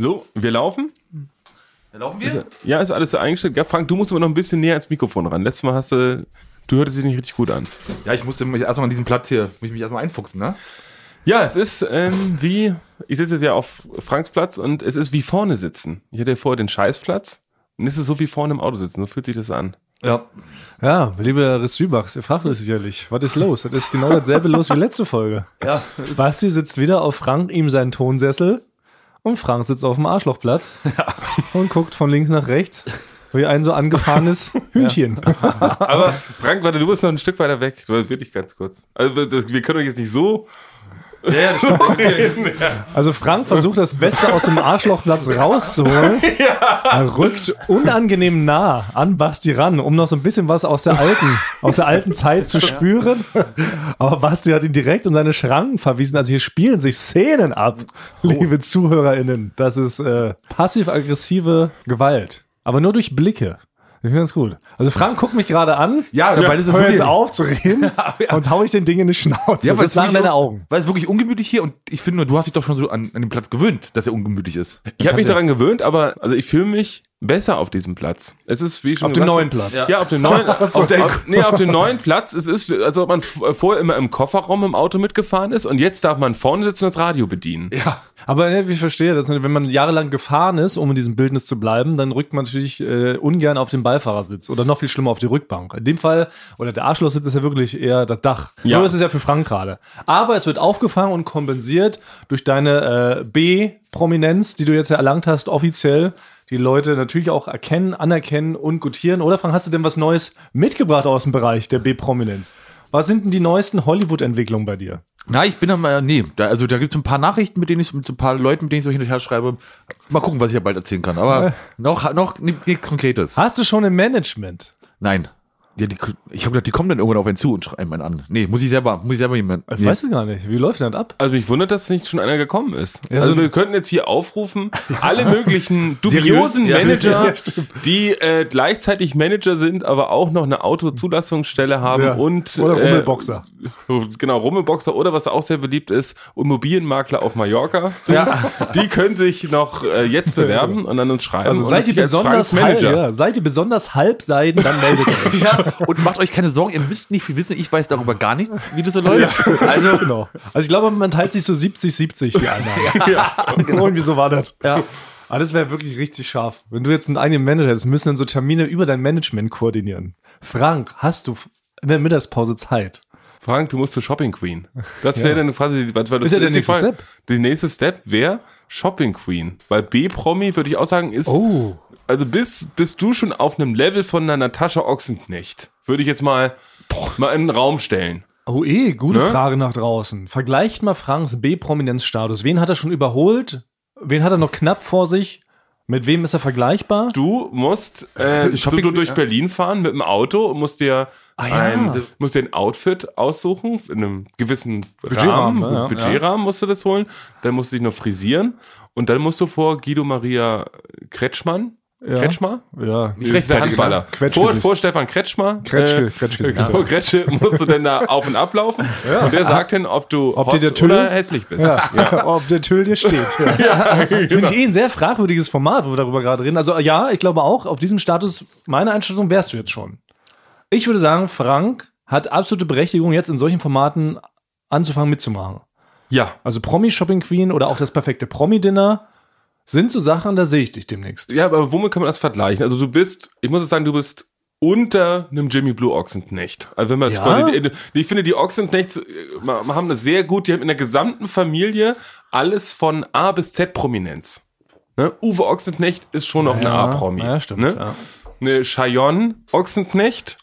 So, wir laufen. Dann laufen wir? Ja, ist alles so eingestellt. Ja, Frank, du musst aber noch ein bisschen näher ans Mikrofon ran. Letztes Mal hast du, du hörtest dich nicht richtig gut an. Ja, ich musste mich erstmal an diesen Platz hier, muss ich mich erstmal einfuchsen, ne? Ja, es ist ähm, wie, ich sitze jetzt ja auf Franks Platz und es ist wie vorne sitzen. Ich hatte ja vorher den Scheißplatz und es ist so wie vorne im Auto sitzen. So fühlt sich das an. Ja. Ja, lieber Rissübachs, ihr fragt euch sicherlich, was ist los? Das ist genau dasselbe los wie letzte Folge. Ja. Basti sitzt wieder auf Frank, ihm seinen Tonsessel und Frank sitzt auf dem Arschlochplatz und guckt von links nach rechts wie ein so angefahrenes Hühnchen. Aber Frank, warte, du bist noch ein Stück weiter weg. Du wirklich ganz kurz. Also das, wir können euch jetzt nicht so. Ja, ja, das stimmt. Also Frank versucht das Beste aus dem Arschlochplatz rauszuholen. Er rückt unangenehm nah an Basti ran, um noch so ein bisschen was aus der alten, aus der alten Zeit zu spüren. Aber Basti hat ihn direkt in seine Schranken verwiesen. Also hier spielen sich Szenen ab, liebe ZuhörerInnen. Das ist äh, passiv-aggressive Gewalt. Aber nur durch Blicke. Ich finde das gut. Also Frank guckt mich gerade an. Ja, weil das ist Hör jetzt auf zu reden und hau ich den Ding in die Schnauze. Ja, weil das es sagen deine Augen. Weil es wirklich ungemütlich hier und ich finde nur, du hast dich doch schon so an, an den Platz gewöhnt, dass er ungemütlich ist. Ich habe mich daran gewöhnt, aber also ich fühle mich besser auf diesem Platz. Es ist wie schon Auf dem neuen Platz. Ja, auf dem neuen, auf, auf, nee, auf dem neuen Platz. Es ist, als ob man vorher immer im Kofferraum im Auto mitgefahren ist und jetzt darf man vorne sitzen und das Radio bedienen. Ja. Aber ne, ich verstehe, dass, wenn man jahrelang gefahren ist, um in diesem Bildnis zu bleiben, dann rückt man natürlich äh, ungern auf den Beifahrersitz oder noch viel schlimmer auf die Rückbank. In dem Fall, oder der Arschlochsitz ist ja wirklich eher das Dach. Ja. So ist es ja für Frank gerade. Aber es wird aufgefangen und kompensiert durch deine äh, B-Prominenz, die du jetzt ja erlangt hast, offiziell. Die Leute natürlich auch erkennen, anerkennen und gutieren. Oder Frank, hast du denn was Neues mitgebracht aus dem Bereich der B-Prominenz? Was sind denn die neuesten Hollywood-Entwicklungen bei dir? Na, ich bin aber, nee, da, also da gibt es ein paar Nachrichten, mit denen ich, mit so ein paar Leuten, mit denen ich so hin und her schreibe. Mal gucken, was ich ja bald erzählen kann. Aber noch, noch nichts Konkretes. Hast du schon im Management? Nein. Ja, die, ich habe gedacht, die kommen dann irgendwann auf einen zu und schreiben einen an. Nee, muss ich selber, muss ich selber jemand. Ich Nee. weiß es gar nicht. Wie läuft denn das ab? Also mich wundert, dass nicht schon einer gekommen ist. Ja, also so- wir könnten jetzt hier aufrufen, alle möglichen dubiosen Seriös? Ja. Manager, Ja, die äh, gleichzeitig Manager sind, aber auch noch eine Autozulassungsstelle haben Ja. und Oder äh, Rummelboxer. Genau, Rummelboxer oder was auch sehr beliebt ist, Immobilienmakler auf Mallorca sind. Die können sich noch äh, jetzt bewerben und an uns schreiben. Also seid ihr, besonders halb, ja, seid ihr besonders halbseiden, dann meldet euch. Ja, und macht euch keine Sorgen, ihr müsst nicht viel wissen. Ich weiß darüber gar nichts, wie das so läuft. Also, genau. Also ich glaube, man teilt sich so 70-70 die Einnahmen. ja, Irgendwie so war das. ja. Aber das wäre wirklich richtig scharf. Wenn du jetzt einen eigenen Manager hättest, müssen dann so Termine über dein Management koordinieren. Frank, hast du in der Mittagspause Zeit? Frank, du musst zur Shopping Queen. Das wäre dann quasi, was war das? Ist ja der nächste Frage. Step. Der nächste Step wäre Shopping Queen. Weil B-Promi, würde ich auch sagen, ist, Oh. Also bist, bist du schon auf einem Level von einer Natascha Ochsenknecht. Würde ich jetzt mal, mal in den Raum stellen. Oh eh, gute Ne? Frage nach draußen. Vergleicht mal Franks B-Prominenzstatus. Wen hat er schon überholt? Wen hat er noch knapp vor sich? Mit wem ist er vergleichbar? Du musst äh, Shopping- du, du durch ja. Berlin fahren mit dem Auto und musst dir Ah, ja. ein, musst dir ein Outfit aussuchen in einem gewissen Budgetrahmen, Rahmen, ja, ja. Budgetrahmen musst du das holen. Dann musst du dich noch frisieren und dann musst du vor Guido Maria Kretschmann, Kretschmer, Ja. ist der Handballer. Vor, vor Stefan Kretschmer. Kretschke, Kretschgesicht. Vor Kretsche musst du dann da auf und ablaufen. Und der sagt dann, ob du Ob hot dir der Tüll- oder hässlich bist. Ja. Ob der Tüll dir steht. Ja. Finde ich eh ein sehr fragwürdiges Format, wo wir darüber gerade reden. Also ja, ich glaube auch, auf diesen Status, meine Einstellung wärst du jetzt schon. Ich würde sagen, Frank hat absolute Berechtigung, jetzt in solchen Formaten anzufangen mitzumachen. Ja. Also Promi-Shopping Queen oder auch das perfekte Promi-Dinner sind so Sachen, da sehe ich dich demnächst. Ja, aber womit kann man das vergleichen? Also du bist, ich muss sagen, du bist unter einem Jimmy Blue Ochsenknecht. Also wenn man jetzt Ja? quasi, ich finde die Ochsenknechts äh, haben eine sehr gut, die haben in der gesamten Familie alles von A bis Z Prominenz. Ne? Uwe Ochsenknecht ist schon noch eine A-Promi. ja, stimmt, Ne? ja. Eine Cheyenne Ochsenknecht,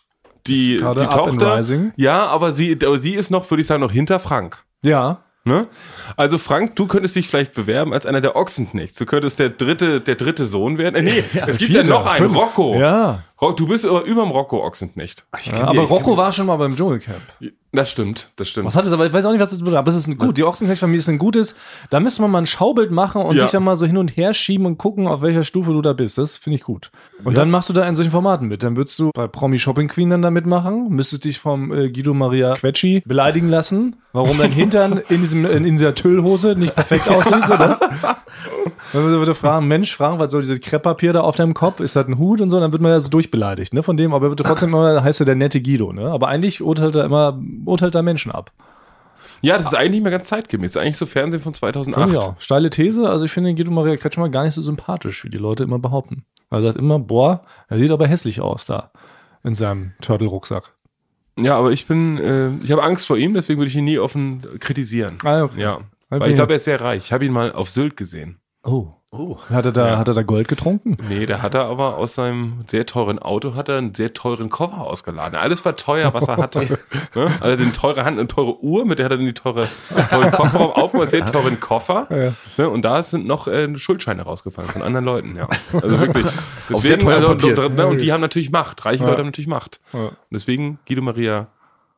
die, die Tochter. Ja, aber sie, aber sie ist noch, würde ich sagen, noch hinter Frank. Ja. Ne? Also Frank, du könntest dich vielleicht bewerben als einer der Ochsenknechts. Du könntest der dritte, der dritte Sohn werden. Äh, nee, es gibt ja Vierter, noch einen, fünf. Rocco. Ja. Du bist aber überm Rocco Ochsenknecht. Ja, aber Rocco war schon mal beim Dschungelcamp. Das stimmt, das stimmt. Was hat es aber, ich weiß auch nicht, was das bedeutet, aber es ist ein gut. Die Ochsenknecht-Familie ist ein gutes. Da müssen wir mal ein Schaubild machen und Ja. dich dann mal so hin und her schieben und gucken, auf welcher Stufe du da bist. Das finde ich gut. Und dann machst du da in solchen Formaten mit. Dann würdest du bei Promi Shopping Queen dann da mitmachen, müsstest dich vom äh, Guido Maria Quetschi beleidigen lassen, warum dein Hintern in, diesem, in, in dieser Tüllhose nicht perfekt aussieht. So, ne? Dann würde, würde fragen, Mensch, fragen, was soll diese Krepppapier da auf deinem Kopf? Ist das ein Hut und so? Dann wird man ja so durchbeleidigt, ne? Von dem, aber er wird trotzdem immer, heißt er der nette Guido, ne? Aber eigentlich urteilt er immer, urteilt er Menschen ab. Ja, das ist eigentlich nicht mehr ganz zeitgemäß. Das ist eigentlich so Fernsehen von 2008. Ja, steile These. Also ich finde Guido Maria Kretschmer gar nicht so sympathisch, wie die Leute immer behaupten. Er sagt immer, boah, er sieht aber hässlich aus da in seinem Turtle-Rucksack. Ja, aber ich bin, äh, ich habe Angst vor ihm, deswegen würde ich ihn nie offen kritisieren. Ah, okay. Ja. Okay. Weil ich glaube, er ist sehr reich. Ich habe ihn mal auf Sylt gesehen. Oh. Hat er da, hat er da Gold getrunken? Nee, da hat er aber aus seinem sehr teuren Auto hat er einen sehr teuren Koffer ausgeladen. Alles war teuer, was er hatte. ne? Also den teure Hand, eine teure Uhr, mit der hat er dann die teure, teuren Kofferraum aufgemacht, sehr teuren Koffer. Ne? Und da sind noch äh, Schuldscheine rausgefallen von anderen Leuten. Ja, also wirklich. Deswegen, also, Papier. und, ne? und die haben natürlich Macht. Reiche Leute haben natürlich Macht. Und deswegen Guido Maria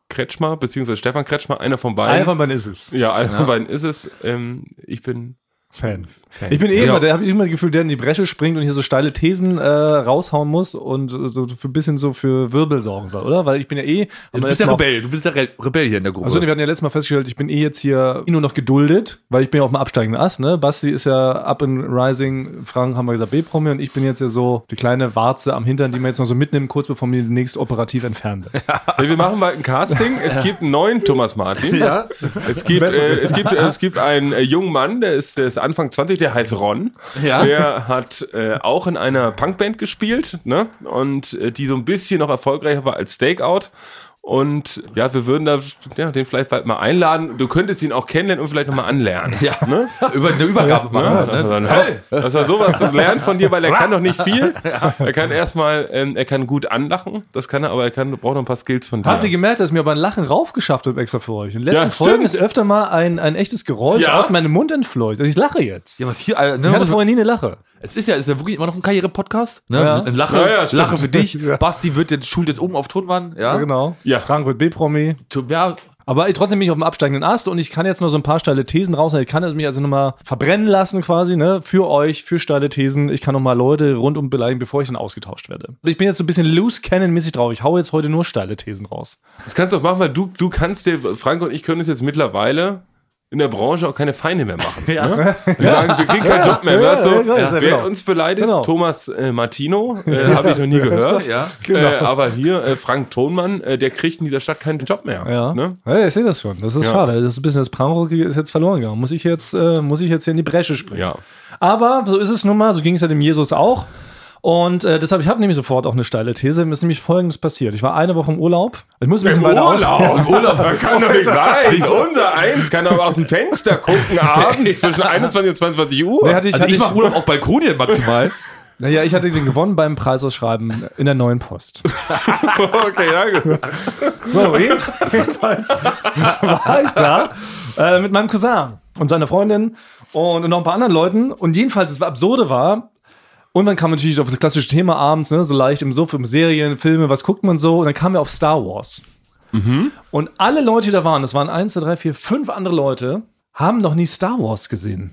Kretschmer beziehungsweise Stefan Kretschmer, einer von beiden. Einer von beiden ist es. ja, einer von beiden ist es. Ähm, ich bin Fan. Ich bin eh Ja. immer, da habe ich immer das Gefühl, der in die Bresche springt und hier so steile Thesen äh, raushauen muss und so für ein bisschen so für Wirbel sorgen soll, oder? Weil ich bin ja eh. Du bist der Rebell, du bist der Re Rebell hier in der Gruppe. Also wir hatten ja letztes Mal festgestellt, ich bin eh jetzt hier nur noch geduldet, weil ich bin ja auf dem absteigenden Ast, ne? Basti ist ja up and rising, Frank haben wir gesagt B-Promi und ich bin jetzt ja so die kleine Warze am Hintern, die man jetzt noch so mitnimmt, kurz bevor die demnächst operativ entfernt lässt. Hey, wir machen bald ein Casting. Es gibt einen neuen Thomas Martin. Ja. Es gibt, äh, es gibt, äh, es gibt einen äh, jungen Mann, der ist, der ist Anfang 20, der heißt Ron. Ja. Der hat äh, auch in einer Punkband gespielt, ne? Und äh, die so ein bisschen noch erfolgreicher war als Stakeout. Und ja, wir würden da ja, den vielleicht bald mal einladen. Du könntest ihn auch kennenlernen und vielleicht noch mal anlernen. ja, Ne? über eine Übergabe Ne? machen. Also Ne? dann, hey, dass er sowas lernt von dir, weil er kann noch nicht viel. Er kann erstmal, ähm, er kann gut anlachen, das kann er, aber er kann, braucht noch ein paar Skills von dir. Habt ihr gemerkt, dass ich mir aber ein Lachen raufgeschafft habe extra für euch? In den letzten Ja, Folgen ist öfter mal ein, ein echtes Geräusch Ja. aus meinem Mund entfleucht. Also ich lache jetzt. Ja, was hier, ne, Ich hatte vorher nie eine Lache. Es ist ja, es ist ja wirklich immer noch ein Karriere-Podcast. Ne? Ja. Ein Lache, Ja, ja. Lache für dich. Ja. Basti wird jetzt, schult jetzt oben auf Tonwand. Ja, Genau. Ja. Frank wird B-Promi. Ja. Aber trotzdem bin ich auf dem absteigenden Ast und ich kann jetzt nur so ein paar steile Thesen raus. Ich kann mich also nochmal verbrennen lassen quasi, ne? Für euch, für steile Thesen. Ich kann nochmal Leute rundum beleidigen, bevor ich dann ausgetauscht werde. Ich bin jetzt so ein bisschen loose cannon-mäßig drauf. Ich hau jetzt heute nur steile Thesen raus. Das kannst du auch machen, weil du, du kannst dir, Frank und ich können es jetzt mittlerweile in der Branche auch keine Feinde mehr machen. Ja. Ne? Wir sagen, wir kriegen keinen Job mehr. Ja, ja, ja, ja, Wer genau. uns beleidigt, Genau. Thomas äh, Martino, äh, habe ich noch nie gehört. Ja. Äh, aber hier äh, Frank Thonmann, äh, der kriegt in dieser Stadt keinen Job mehr. Ja. Ne? ja ich sehe das schon. Das ist Ja. schade. Das ist ein bisschen das Prangrockige ist jetzt verloren gegangen. Muss ich jetzt, äh, muss ich jetzt hier in die Bresche springen. ja. Aber so ist es nun mal, so ging es ja dem Jesus auch. Und äh, deshalb, ich habe nämlich sofort auch eine steile These. Mir ist nämlich folgendes passiert. Ich war eine Woche im Urlaub. Ich muss ein bisschen weiter aus. Urlaub, Urlaub, das kann doch nicht sein. Unser Eins kann aber aus dem Fenster gucken abends zwischen 21 und 22 Uhr. Nee, hatte ich, Also hatte ich ich, mach Urlaub auf Balkonien maximal. naja, ich hatte den gewonnen beim Preisausschreiben in der neuen Post. okay, ja, gut. So, jedenfalls war ich da äh, mit meinem Cousin und seiner Freundin und noch ein paar anderen Leuten. Und jedenfalls, das Absurde war, und dann kam natürlich auf das klassische Thema abends, ne, so leicht im Suff, im Serien, Filme, was guckt man so? Und dann kamen wir auf Star Wars. Und alle Leute, die da waren, das waren eins, zwei, drei, vier, fünf andere Leute, haben noch nie Star Wars gesehen.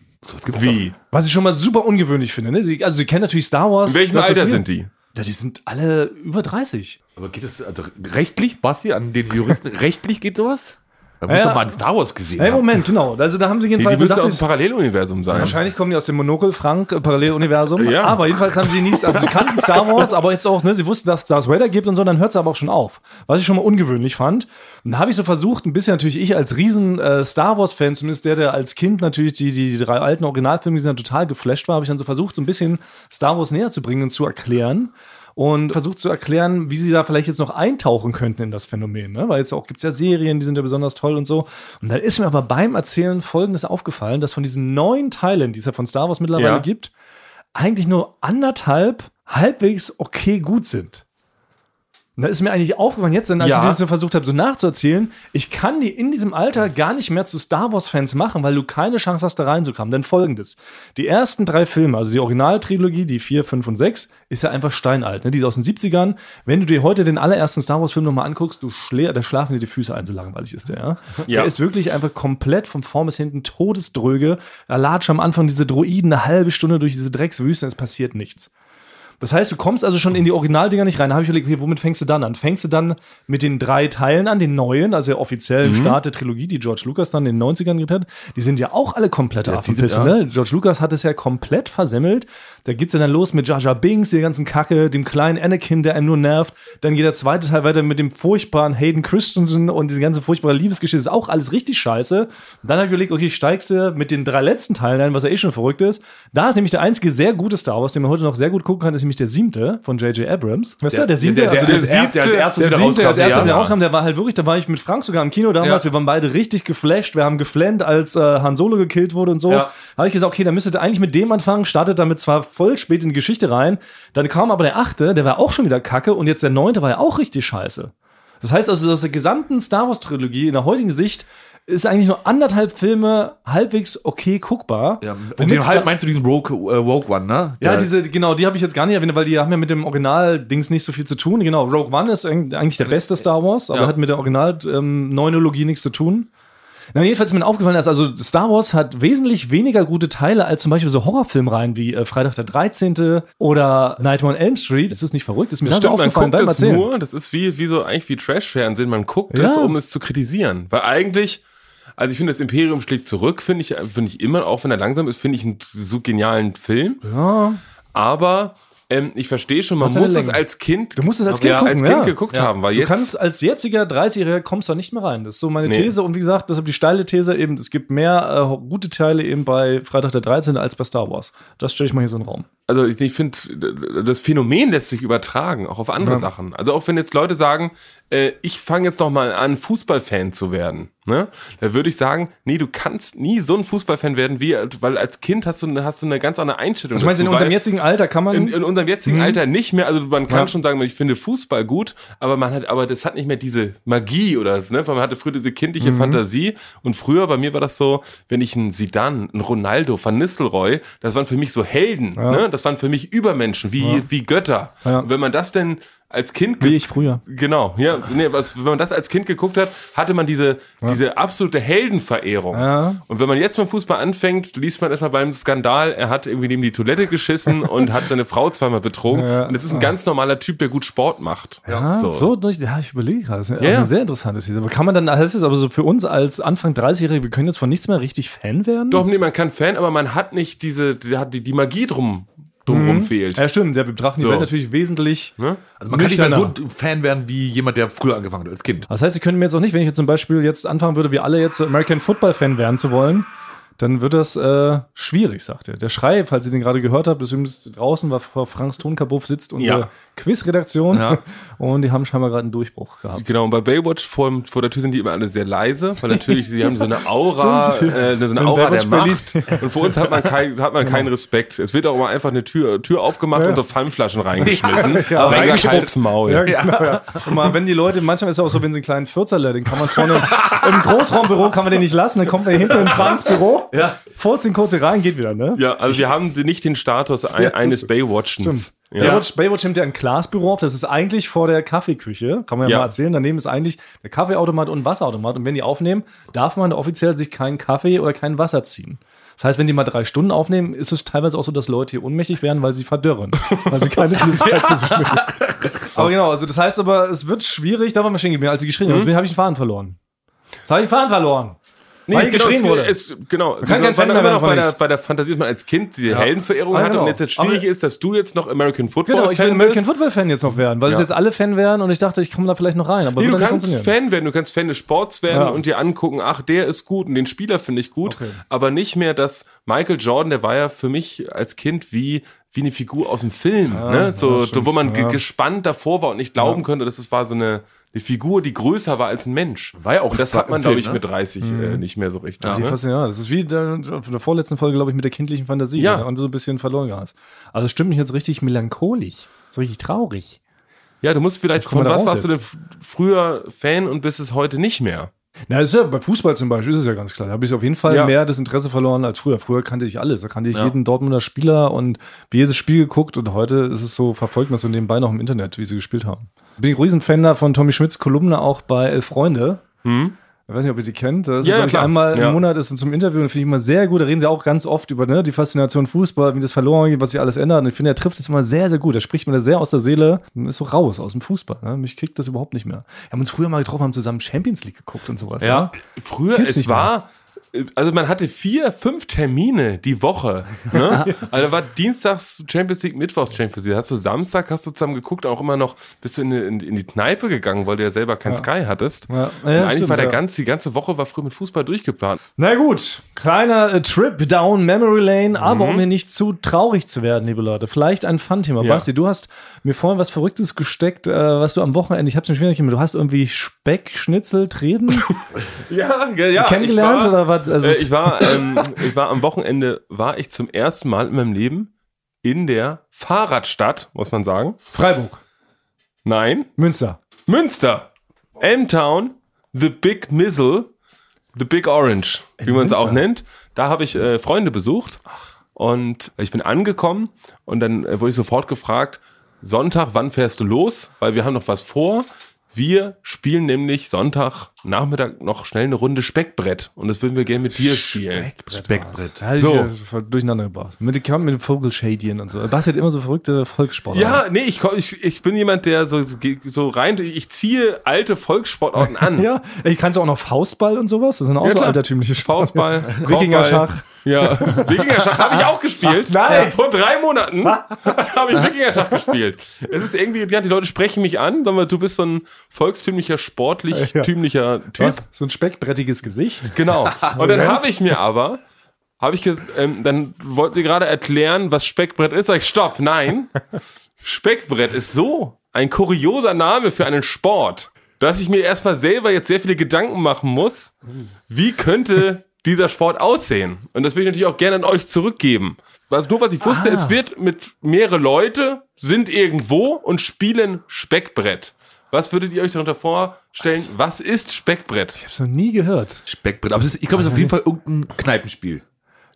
Wie? Was ich schon mal super ungewöhnlich finde. Ne? Sie, also sie kennen natürlich Star Wars. In welchem Alter sind die? Ja, die sind alle über 30. Aber geht das also rechtlich, Basti, an den Juristen, rechtlich geht sowas? Da muss Ja. doch mal Star Wars gesehen haben. Moment, genau. Also da haben sie Die, die jedenfalls müssen aus dem Paralleluniversum sein. Wahrscheinlich kommen die aus dem Monokel Frank äh, Paralleluniversum. Ja. Aber jedenfalls haben sie nie, also sie kannten Star Wars, aber jetzt auch, ne, sie wussten, dass Darth Vader gibt und so, dann hört es aber auch schon auf. Was ich schon mal ungewöhnlich fand. Und da habe ich so versucht, ein bisschen natürlich ich als riesen äh, Star Wars Fan, zumindest der, der als Kind natürlich die, die, die drei alten Originalfilme gesehen hat, total geflasht war, habe ich dann so versucht, so ein bisschen Star Wars näher zu bringen und zu erklären. Und versucht zu erklären, wie sie da vielleicht jetzt noch eintauchen könnten in das Phänomen. Ne? Weil jetzt auch gibt's ja Serien, die sind ja besonders toll und so. Und dann ist mir aber beim Erzählen Folgendes aufgefallen, dass von diesen neun Teilen, die es ja von Star Wars mittlerweile Ja. gibt, eigentlich nur anderthalb halbwegs okay gut sind. Und da ist mir eigentlich aufgefallen jetzt, denn als Ja. ich das so versucht habe, so nachzuerzählen, ich kann die in diesem Alter gar nicht mehr zu Star Wars-Fans machen, weil du keine Chance hast, da reinzukommen. Denn folgendes: Die ersten drei Filme, also die Originaltrilogie, die 4, 5 und 6, ist ja einfach steinalt. Ne? Die ist aus den 70ern. Wenn du dir heute den allerersten Star Wars-Film nochmal anguckst, du schlä da schlafen dir die Füße ein, so langweilig ist der, ja. Ja. Der ist wirklich einfach komplett von vorn bis hinten todesdröge. Da latscht am Anfang diese Droiden eine halbe Stunde durch diese Dreckswüste es passiert nichts. Das heißt, du kommst also schon in die Originaldinger nicht rein. Da habe ich überlegt, okay, womit fängst du dann an? Fängst du dann mit den drei Teilen an, den neuen, also der offiziellen Start der Trilogie, die George Lucas dann in den 90ern gedreht hat? Die sind ja auch alle sind- Affenpisse, ja. ne? George Lucas hat es ja komplett versemmelt. Da geht's ja dann los mit Jar Binks, der ganzen Kacke, dem kleinen Anakin, der einem nur nervt. Dann geht der zweite Teil weiter mit dem furchtbaren Hayden Christensen und diese ganze furchtbare Liebesgeschichte. ist auch alles richtig scheiße. Und dann habe ich überlegt, okay, steigst du mit den drei letzten Teilen ein, was ja eh schon verrückt ist. Da ist nämlich der einzige sehr gute Star Wars, den man heute noch sehr gut gucken kann, ist nämlich der siebte von J.J. Abrams. Weißt du, der siebte, der, der, also der, der, der, der, der der wieder siebte, rauskam, erster ja. wieder rauskam, der war halt wirklich, da war ich mit Frank sogar im Kino damals, Ja. wir waren beide richtig geflasht, wir haben geflennt, als äh, Han Solo gekillt wurde und so. Ja. Da habe ich gesagt, okay, dann müsstet ihr eigentlich mit dem anfangen, startet damit zwar voll spät in die Geschichte rein, dann kam aber der achte, der war auch schon wieder kacke und jetzt der neunte war ja auch richtig scheiße. Das heißt also, aus der gesamten Star Wars Trilogie in der heutigen Sicht ist eigentlich nur anderthalb Filme halbwegs okay guckbar. Ja, den Star- halt meinst du diesen Rogue, äh, Rogue One, ne? ja, Der- diese, genau, die habe ich jetzt gar nicht erwähnt, weil die haben ja mit dem Original-Dings nicht so viel zu tun. Genau, Rogue One ist eigentlich der beste Star Wars, aber Ja. hat mit der Original-Neunologie nichts zu tun. Na, jedenfalls ist mir aufgefallen, dass also Star Wars hat wesentlich weniger gute Teile als zum Beispiel so Horrorfilmreihen wie äh, Freitag der 13. oder Nightmare on Elm Street. Das ist nicht verrückt, das ist mir Das stimmt, man aufgefallen guckt beim Erzählen. nur, das ist wie, wie so, eigentlich wie Trash-Fernsehen, man guckt Ja. es, um es zu kritisieren. Weil eigentlich, also ich finde, das Imperium schlägt zurück, finde ich, finde ich immer, auch wenn er langsam ist, finde ich einen so genialen Film. Ja. Aber ähm, ich verstehe schon, man muss es als Kind, Du musst es als ja, Kind gucken, als kind ja. geguckt Ja. haben, weil Du jetzt kannst als jetziger 30-Jähriger kommst da nicht mehr rein. Das ist so meine Nee. These. Und wie gesagt, deshalb die steile These eben, es gibt mehr äh, gute Teile eben bei Freitag der 13. als bei Star Wars. Das stelle ich mal hier so in den Raum. also ich, ich finde, das Phänomen lässt sich übertragen, auch auf andere Sachen. Also auch wenn jetzt Leute sagen, äh, ich fange jetzt noch mal an, Fußballfan zu werden, ne? Da würde ich sagen, nee, du kannst nie so ein Fußballfan werden, wie, weil als Kind hast du, eine- hast du eine ganz andere Einstellung. Ich meine, in unserem jetzigen Alter kann man. in, in unserem jetzigen Alter nicht mehr. Also man kann Ja. schon sagen, ich finde Fußball gut, aber man hat, aber das hat nicht mehr diese Magie oder, ne, weil man hatte früher diese kindliche Fantasie. Und früher bei mir war das so, wenn ich einen Sidan, einen Ronaldo, Van Nistelrooy, das waren für mich so Helden, ne? Das waren für mich Übermenschen, wie, wie Götter. Ja. Und wenn man das denn als Kind Wie ich früher. Genau, ja, nee, was, wenn man das als Kind geguckt hat, hatte man diese, diese absolute Heldenverehrung. Ja. Und wenn man jetzt beim Fußball anfängt, liest man erstmal beim Skandal, er hat irgendwie neben die Toilette geschissen und hat seine Frau zweimal betrogen. Ja. Und das ist ein ganz normaler Typ, der gut Sport macht. Ja, so. so. durch, ja, ich überlege gerade. Das ist ja. Ja, ja. sehr interessante These. Aber kann man dann, das ist aber so für uns als Anfang 30-Jährige, wir können jetzt von nichts mehr richtig Fan werden? Doch, nee, man kann Fan, aber man hat nicht diese, die, die Magie drum, drumrum fehlt. Ja, stimmt. Ja, wir betrachten die So. Welt natürlich wesentlich. Ne? Also man kann nicht mehr so Fan werden wie jemand, der früher angefangen hat als Kind. Das heißt, Sie können mir jetzt auch nicht, wenn ich jetzt zum Beispiel jetzt anfangen würde, wir alle jetzt American Football Fan werden zu wollen, dann wird das äh, schwierig, sagt er. Der Schrei, falls ihr den gerade gehört habt, ist übrigens draußen, war vor Franks Tonkabuff sitzt unsere Ja. Quizredaktion Ja. und die haben scheinbar gerade einen Durchbruch gehabt. Genau, und bei Baywatch vor, vor der Tür sind die immer alle sehr leise, weil natürlich, sie haben so eine Aura, Stimmt. äh, so eine In Aura der Baywatch Macht. Und für uns hat man, kein, hat man keinen Respekt. Es wird auch immer einfach eine Tür, Tür aufgemacht Ja. und so Pfandflaschen reingeschmissen. Ja, reingespuckt. kaltes Maul. Ja, genau, ja. Und mal, wenn die Leute, manchmal ist es auch so, wenn sie einen kleinen Fürzerler, den kann man vorne im Großraumbüro kann man den nicht lassen, dann kommt er hinten in Franks Büro, ja. furzt ihn kurz hier rein, geht wieder, ne? Ja, also wir haben nicht den Status ein, eines stimmt. Ja. Baywatch, Baywatch nimmt ja ein Glasbüro auf, das ist eigentlich vor der Kaffeeküche, kann man ja, Ja. mal erzählen. Daneben ist eigentlich der Kaffeeautomat und ein Wasserautomat. Und wenn die aufnehmen, darf man offiziell sich keinen Kaffee oder kein Wasser ziehen. Das heißt, wenn die mal drei Stunden aufnehmen, ist es teilweise auch so, dass Leute hier ohnmächtig werden, weil sie verdörren. weil sie keine Flüssigkeit zu sich nehmen. Aber genau, also das heißt aber, es wird schwierig, da wir stehen geblieben, als sie geschrien haben. Deswegen habe ich den Faden verloren. Jetzt habe ich den Faden verloren. Nee, Weil genau, geschrien es, wurde. Es, genau. kann kein Fan immer werden noch bei der, bei der Fantasie, dass man als Kind diese Heldenverehrung Ah, hatte genau. und jetzt jetzt schwierig Aber- ist, dass du jetzt noch American Football Genau, ich will Fan American. Football Fan jetzt noch werden, weil es Ja. jetzt alle Fan wären und ich dachte, ich komme da vielleicht noch rein. Aber Nee, du kannst. Fan werden, du kannst Fan des Sports werden Ja. und dir angucken, ach, der ist gut und den Spieler finde ich gut, Okay. aber nicht mehr das Michael Jordan, der war ja für mich als Kind wie wie eine Figur aus dem Film, ne? So, ja, stimmt, wo man ja. gespannt davor war und nicht glauben konnte, dass es war so eine, eine Figur, die größer war als ein Mensch. War ja auch und das hat man, glaube ich, ne? mit 30 äh, nicht mehr so richtig. Die ne? Ja, das ist wie der, von der vorletzten Folge, glaube ich, mit der kindlichen Fantasie. Ja. ne? Und du so ein bisschen verloren hast. Also es stimmt mich jetzt richtig melancholisch. So richtig traurig. Ja, du musst vielleicht, von was warst du denn früher Fan und bist es heute nicht mehr? Na, ist ja bei Fußball zum Beispiel ist es ja ganz klar. Da habe ich auf jeden Fall Ja. mehr das Interesse verloren als früher. Früher kannte ich alles. Da kannte ich Ja. jeden Dortmunder Spieler und jedes Spiel geguckt und heute ist es so, verfolgt man so nebenbei noch im Internet, wie sie gespielt haben. Bin ich Riesenfan von Tommy Schmidts Kolumne auch bei Elf Freunde. Ich weiß nicht, ob ihr die kennt. Das ist? Ja, ich, klar. einmal Ja. im Monat ist zum Interview und finde ich immer sehr gut. Da reden sie auch ganz oft über ne, die Faszination Fußball, wie das verloren geht, was sich alles ändert. Und ich finde, er trifft es immer sehr, sehr gut. Er spricht mir da sehr aus der Seele. Ist so raus aus dem Fußball. Ne? Mich kriegt das überhaupt nicht mehr. Wir haben uns früher mal getroffen, haben zusammen Champions League geguckt und sowas. Ja. Früher, Gibt's es nicht mehr. Also man hatte vier, fünf Termine die Woche. Ne? Also war Dienstags Champions League, Mittwochs Champions League. Hast du Samstag, hast du zusammen geguckt, auch immer noch, bist du in, die- in, in die Kneipe gegangen, weil du ja selber kein Sky hattest. Ja. Ja, und eigentlich stimmt, war der ja. ganze, die ganze Woche war früher mit Fußball durchgeplant. Na gut, kleiner äh, Trip down Memory Lane, Mhm. aber um hier nicht zu traurig zu werden, liebe Leute, vielleicht ein Fun-Thema. Ja. Basti, du hast mir vorhin was Verrücktes gesteckt, äh, was du am Wochenende, ich hab's schon schwierig gemacht, du hast irgendwie Speckschnitzel treten Ja, ja, ja. kennengelernt ich war, oder was? Also Äh, ich war, ähm, ich war am Wochenende, war ich zum ersten Mal in meinem Leben in der Fahrradstadt, muss man sagen. Freiburg, Nein, Münster. Münster. M-Town, The Big Mizzle, The Big Orange, wie man es auch nennt. Da habe ich äh, Freunde besucht und ich bin angekommen und dann äh, wurde ich sofort gefragt, Sonntag, wann fährst du los? Weil wir haben noch was vor. Wir spielen nämlich Sonntag Nachmittag noch schnell eine Runde Speckbrett und das würden wir gerne mit dir spielen. Speckbrett. Ja, So. so. Ich, durcheinander gebracht. Mit, dem- mit dem Vogelschadien und so. Basti hat immer so verrückte Volkssportler. Ja, nee, ich, ich, ich bin jemand, der so, so rein, ich ziehe alte Volkssportarten an. Ja, ich kannte auch noch Faustball und sowas. Das sind auch Ja, so klar. altertümliche Faustball, Wikinger-Schach. Ja, Wikinger-Schach habe ich auch gespielt. Nein. Vor drei Monaten habe ich Wikinger-Schach gespielt. Es ist irgendwie, ja, die Leute sprechen mich an, sagen wir, du bist so ein volkstümlicher, sportlich, Tümlicher Typ. So ein speckbrettiges Gesicht. Genau. Und dann habe ich mir aber, habe ich, ähm, dann wollten sie gerade erklären, was Speckbrett ist. Sag ich, stopp, nein. Speckbrett ist so ein kurioser Name für einen Sport, dass ich mir erstmal selber jetzt sehr viele Gedanken machen muss, wie könnte dieser Sport aussehen? Und das will ich natürlich auch gerne an euch zurückgeben. Also nur was ich wusste, es wird mit mehrere Leute sind irgendwo und spielen Speckbrett. Was würdet ihr euch darunter vorstellen? Was ist Speckbrett? Ich hab's noch nie gehört. Speckbrett. Aber es ist, ich glaube, es ist auf jeden Fall irgendein Kneipenspiel.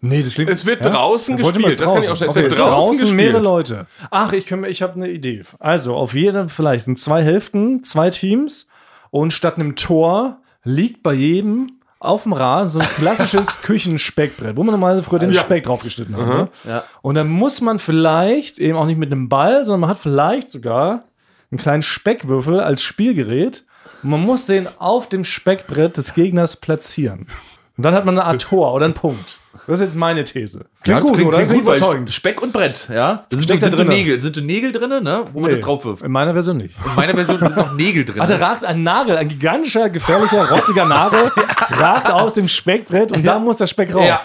Nee, das klingt. Es wird draußen Wollte mal gespielt. Das kann ich auch schnell. Es Okay, wird es draußen, draußen gespielt. mehrere Leute. Ach, ich, kann- ich habe eine Idee. Also, auf jedem vielleicht sind zwei Hälften, zwei Teams und statt einem Tor liegt bei jedem auf dem Rasen so ein klassisches Küchenspeckbrett, wo man normalerweise früher den Ja. Speck draufgeschnitten hat. Ne? Ja. Und dann muss man vielleicht eben auch nicht mit einem Ball, sondern man hat vielleicht sogar einen kleinen Speckwürfel als Spielgerät und man muss den auf dem Speckbrett des Gegners platzieren. Und dann hat man eine Art Tor oder einen Punkt. Das ist jetzt meine These. Klingt das gut, oder? Klingt weil überzeugend. Speck und Brett, ja. Da sind, da sind so. Nägel, sind so Nägel drin, ne? Wo man Nee, das drauf wirft. In meiner Version nicht. In meiner Version sind noch Nägel drin. Da ragt ein Nagel, ein gigantischer, gefährlicher, rostiger Nagel, ragt aus dem Speckbrett und da muss der Speck rauf. Ja.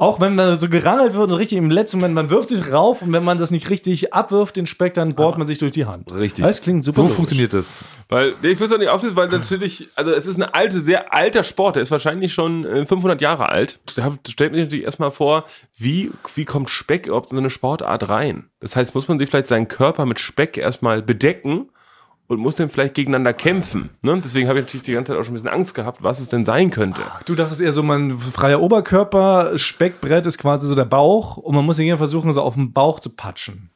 Auch wenn man so gerangelt wird und richtig im letzten Moment, man wirft sich rauf und wenn man das nicht richtig abwirft, den Speck, dann bohrt man sich durch die Hand. Richtig. Das klingt super. so logisch. funktioniert das. Weil, nee, ich will es auch nicht auflösen, weil natürlich, also es ist eine alte, sehr alter Sport, der ist wahrscheinlich schon äh, 500 Jahre alt. Da stellt man sich natürlich erstmal vor, wie, wie kommt Speck überhaupt in so eine Sportart rein? Das heißt, muss man sich vielleicht seinen Körper mit Speck erstmal bedecken und muss dann vielleicht gegeneinander kämpfen. Ne? Deswegen habe ich natürlich die ganze Zeit auch schon ein bisschen Angst gehabt, was es denn sein könnte. Du dachtest eher so, man freier Oberkörper, Speckbrett ist quasi so der Bauch und man muss ihn versuchen, so auf den Bauch zu patschen.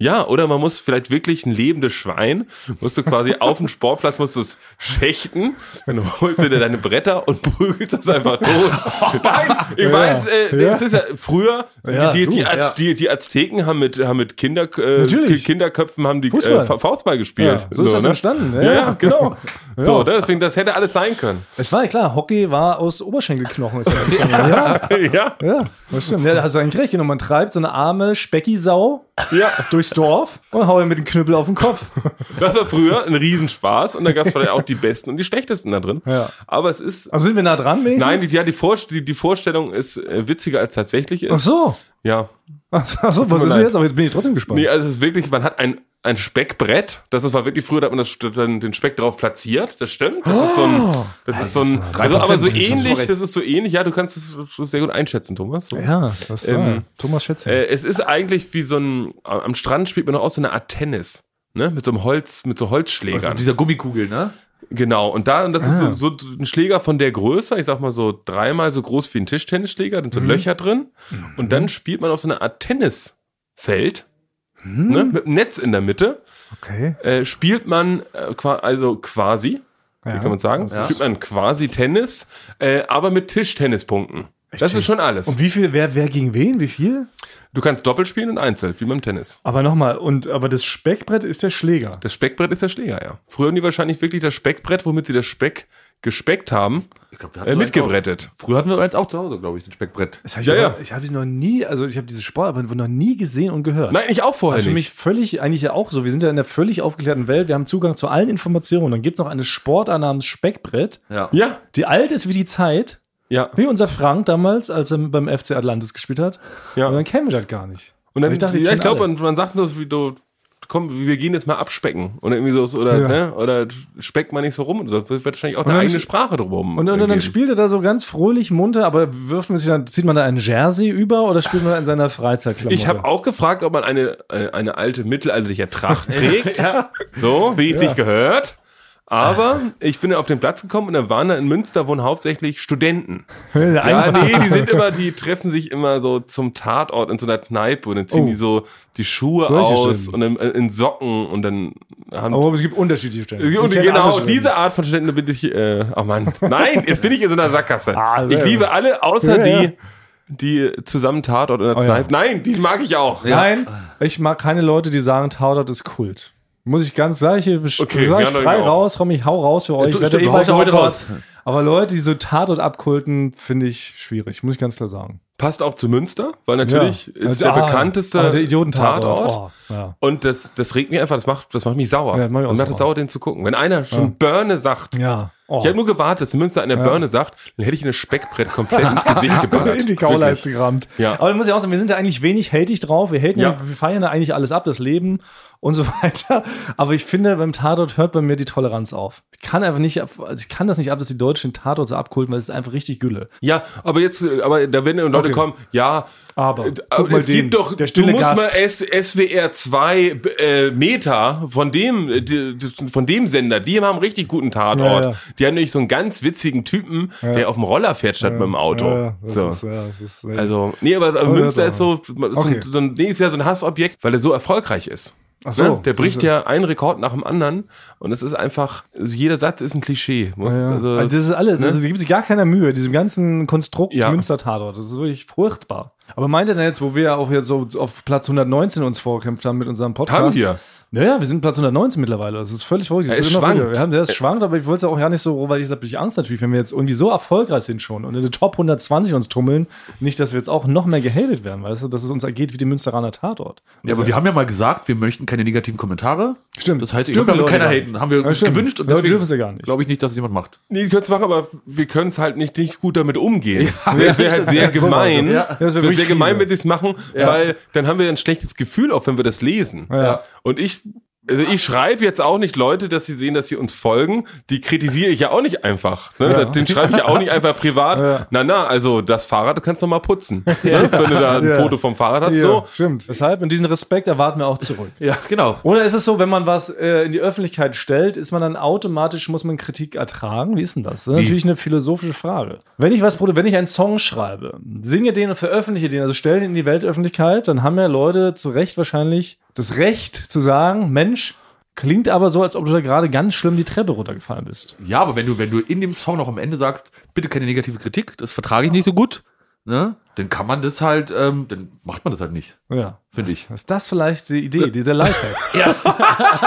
Ja, oder man muss vielleicht wirklich ein lebendes Schwein, musst du quasi auf dem Sportplatz, musst du es schächten, dann holst du dir deine Bretter und prügelst das einfach tot. Ich weiß, äh, Ja. es ist ja früher, Ja, die, die, du, Az- ja. die, die Azteken haben mit, haben mit Kinder, äh. Kinderköpfen haben die Fußball. äh, Fa- Faustball gespielt. Ja, so ist das entstanden, ja, Ja, ja, ja. genau. So, deswegen, das hätte alles sein können. Es war ja klar, Hockey war aus Oberschenkelknochen. Ist ja, ja, ja, ja, das stimmt. Ja, da hast du eigentlich recht. Genau, man treibt so eine arme Specki-Sau ja. durchs Dorf und haut ihr mit dem Knüppel auf den Kopf. Das war früher ein Riesenspaß und da gab es vielleicht auch die Besten und die Schlechtesten da drin. Ja. Aber es ist Also sind wir nah dran wenigstens? Nein, die, ja, die, Vorst die, die Vorstellung ist äh, witziger als tatsächlich ist. Ach so. Ja. Ach so, was ist leid. jetzt? Aber jetzt bin ich trotzdem gespannt. Nee, also es ist wirklich, man hat ein, ein Speckbrett. Das ist, war wirklich früher, da hat man das, dann den Speck drauf platziert. Das stimmt. Das ist so ein, das ist so ein, also, aber so 3%, ähnlich, das ist so ähnlich. Ja, du kannst es sehr gut einschätzen, Thomas. Ja, das Ähm, Thomas Schätzchen. Äh, es ist eigentlich wie so ein, am Strand spielt man doch auch so eine Art Tennis. Ne? Mit so einem Holz, mit so Holzschlägern. Also dieser Gummikugel, ne? Genau, und da, und das ist Ah. so, so ein Schläger von der Größe, ich sag mal so dreimal so groß wie ein Tischtennisschläger, da sind so Löcher drin. Und dann spielt man auf so eine Art Tennisfeld, ne, mit einem Netz in der Mitte, Okay. äh, spielt man, äh, also quasi, wie Ja. kann man sagen, spielt man quasi Tennis, äh, aber mit Tischtennispunkten. Das ist schon alles. Und wie viel, wer, wer gegen wen? Wie viel? Du kannst Doppel spielen und Einzel, wie beim Tennis. Aber nochmal, und aber das Speckbrett ist der Schläger. Das Speckbrett ist der Schläger, ja. Früher haben die wahrscheinlich wirklich das Speckbrett, womit sie das Speck gespeckt haben, Ich glaub, wir äh, mitgebrettet. Auch. Früher hatten wir eins auch zu Hause, glaube ich, ein Speckbrett. Das hab ich Ja, ja. Ich habe es noch nie, also ich habe diese Sport aber noch nie gesehen und gehört. Nein, ich auch vorher Das ist für nicht. mich völlig, eigentlich ja auch so. Wir sind ja in der völlig aufgeklärten Welt. Wir haben Zugang zu allen Informationen. Dann gibt es noch eine Sportart namens Speckbrett, Ja. Ja, die alt ist wie die Zeit. Ja. Wie unser Frank damals, als er beim FC Atlantis gespielt hat. Ja. Und dann kennen wir das gar nicht. Und dann, Ich dachte, ich ja, ich glaube, man, sagt so, wie du, komm, wir gehen jetzt mal abspecken. Oder irgendwie so, oder, Ja. ne, oder speckt man nicht so rum. Da wird wahrscheinlich auch eine dann eigene sch- Sprache drumherum. Und, und, und dann spielt er da so ganz fröhlich munter, aber wirft man sich dann, zieht man da ein Jersey über oder spielt man da in seiner Freizeitklamotte? Ich habe auch gefragt, ob man eine, äh, eine alte mittelalterliche Tracht trägt. Ja. So, wie es sich gehört. Aber ich bin auf den Platz gekommen und da waren da in Münster wohnen hauptsächlich Studenten. Ja, nee, die sind immer, die treffen sich immer so zum Tatort in so einer Kneipe und dann ziehen Oh. die so die Schuhe Solche aus Studenten. und dann in Socken und dann haben Aber es gibt unterschiedliche Stellen. Und genau, diese Art von Studenten bin ich, äh, oh Mann, nein, jetzt bin ich in so einer Sackgasse. Ah, ich liebe alle, außer Ja, ja. die, die zusammen Tatort oder Oh. Kneipe. Nein, die mag ich auch. Nein, ich mag keine Leute, die sagen, Tatort ist Kult. Muss ich ganz, sag ich, Okay, sag ich ja, dann frei raus, komm, ich hau raus für euch. du- Ich werde stimmt, eh ja heute raus. Aber Leute, die so Tatort abkulten, finde ich schwierig, muss ich ganz klar sagen. Passt auch zu Münster, weil natürlich Ja. ist Ah, der bekannteste ah, der Idiotentatort. Tatort. Oh, ja. Und das, das regt mich einfach, das macht, das macht mich sauer. Ja, macht mich auch und macht es sauer. den zu gucken. Wenn einer schon Börne sagt, Ja. Oh. ich habe nur gewartet, dass Münster einer Börne sagt, dann hätte ich eine Speckbrett komplett ins Gesicht geballert. in die Kauleiste gerammt. Ja. Aber da muss ich auch sagen, wir sind ja eigentlich wenig hatig drauf. Wir, ja. Ja. wir feiern ja eigentlich alles ab, das Leben und so weiter. Aber ich finde, beim Tatort hört bei mir die Toleranz auf. Ich kann einfach nicht, also ich kann das nicht ab, dass die Deutschen den Tatort so abkulten, weil es ist einfach richtig Gülle. Ja, aber jetzt, aber da werden Leute Okay. kommen, ja, Aber, äh, guck mal es den, gibt doch, der du musst Gast. mal S, SWR 2 äh, Meter von dem, äh, die, von dem Sender, die haben einen richtig guten Tatort. Ja, ja. Die haben nämlich so einen ganz witzigen Typen, der auf dem Roller fährt statt mit dem Auto. Ja, so. ist, ja, ist, äh, Also, nee, aber äh, ja, Münster ist so, ist Okay. so, ein, nee, ist ja so ein Hassobjekt, weil er so erfolgreich ist. Ach so. Ne? Der bricht ja einen Rekord nach dem anderen und es ist einfach, also jeder Satz ist ein Klischee. Muss, Ja. also, Also das ist alles. Also, da gibt sich gar keiner Mühe, diesem ganzen Konstrukt Ja. Münster-Tatort. Das ist wirklich furchtbar. Aber meint ihr denn jetzt, wo wir auch jetzt so auf Platz 119 uns vorkämpft haben mit unserem Podcast? Haben wir. Naja, wir sind Platz 119 mittlerweile. Das ist völlig verrückt. Das Ja, es wird immer schwankt. Wir haben, der ist schwankt, aber ich wollte es auch ja nicht so, weil ich habe ich Angst natürlich, wenn wir jetzt irgendwie so erfolgreich sind schon und in der Top 120 uns tummeln, nicht, dass wir jetzt auch noch mehr gehatet werden, weißt du, dass es uns ergeht wie die Münsteraner Tatort. Ja, aber wir haben ja mal gesagt, wir möchten keine negativen Kommentare. Stimmt. Das heißt, ich Dürfen glaube, keiner gar haten. Haben wir Ja, gewünscht und Ja, deswegen dürfen sie gar nicht. glaube ich nicht, dass es jemand macht. Nee, die können es machen, aber wir können es halt nicht, nicht gut damit umgehen. Ja. es wäre halt sehr gemein. Ja. Ja, das wäre sehr gemein, wenn sie es machen, weil dann haben wir ein schlechtes Gefühl, auch wenn wir das lesen. Ja. Und ich, also ich schreibe jetzt auch nicht Leute, dass sie sehen, dass sie uns folgen. Die kritisiere ich ja auch nicht einfach. Ne? Ja. Den schreibe ich ja auch nicht einfach privat. Ja. Na, na, also das Fahrrad kannst du mal putzen. Ne? Wenn du da ein Ja. Foto vom Fahrrad hast, Ja, so. stimmt. Deshalb, und diesen Respekt erwarten wir auch zurück. Ja, genau. Oder ist es so, wenn man was äh, in die Öffentlichkeit stellt, ist man dann automatisch, muss man Kritik ertragen? Wie ist denn das? Das ist natürlich eine philosophische Frage. Wenn ich was, wenn ich einen Song schreibe, singe den und veröffentliche den, also stelle den in die Weltöffentlichkeit, dann haben ja Leute zu Recht wahrscheinlich das Recht zu sagen, Mensch, klingt aber so, als ob du da gerade ganz schlimm die Treppe runtergefallen bist. Ja, aber wenn du, wenn du in dem Song noch am Ende sagst, bitte keine negative Kritik, das vertrage ich nicht so gut, ne? Dann kann man das halt, ähm, dann macht man das halt nicht. Ja. Finde ich. Ist das vielleicht die Idee, dieser Lifehack? ja.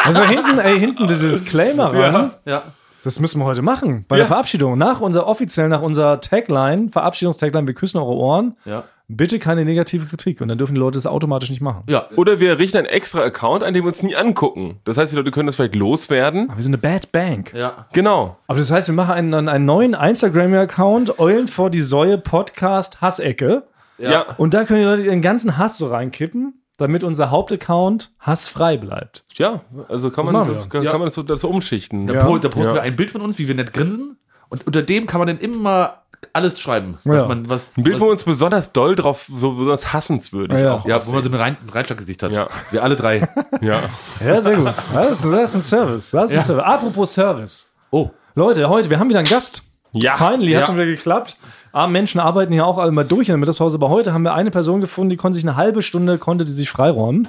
Also hinten, ey, hinten der Disclaimer ran. Ja. Das müssen wir heute machen. Bei der Verabschiedung. Nach unserer offiziell, nach unserer Tagline, Verabschiedungstagline, wir küssen eure Ohren. Ja. Bitte keine negative Kritik. Und dann dürfen die Leute das automatisch nicht machen. Ja. Oder wir richten einen extra Account, an dem wir uns nie angucken. Das heißt, die Leute können das vielleicht loswerden. Aber wir sind eine Bad Bank. Ja. Genau. Aber das heißt, wir machen einen, einen neuen Instagram-Account, Eulen vor die Säue Podcast Hassecke. Ja. Und da können die Leute ihren ganzen Hass so reinkippen, damit unser Hauptaccount hassfrei bleibt. Ja, also kann man, machen wir. kann, Ja. kann man das so, das so umschichten. Da, Ja. posten Ja. wir ein Bild von uns, wie wir nett grinsen. Und unter dem kann man dann immer alles schreiben. Ja. Was man, was, Ein Bild, was, wo wir uns besonders doll drauf, so besonders hassenswürdig Ja. auch. ja, wo man so ein Rein, Reinschlaggesicht hat. Ja. Wir alle drei. ja. Ja, sehr gut. Das ist, das ist ein Service. Das ist ein Service. Apropos Service. Oh. Leute, heute, wir haben wieder einen Gast. Ja. Finally, hat Ja. schon wieder geklappt. Arme Menschen arbeiten hier auch alle mal durch in der Mittagspause, aber heute haben wir eine Person gefunden, die konnte sich eine halbe Stunde, konnte die sich freiräumen.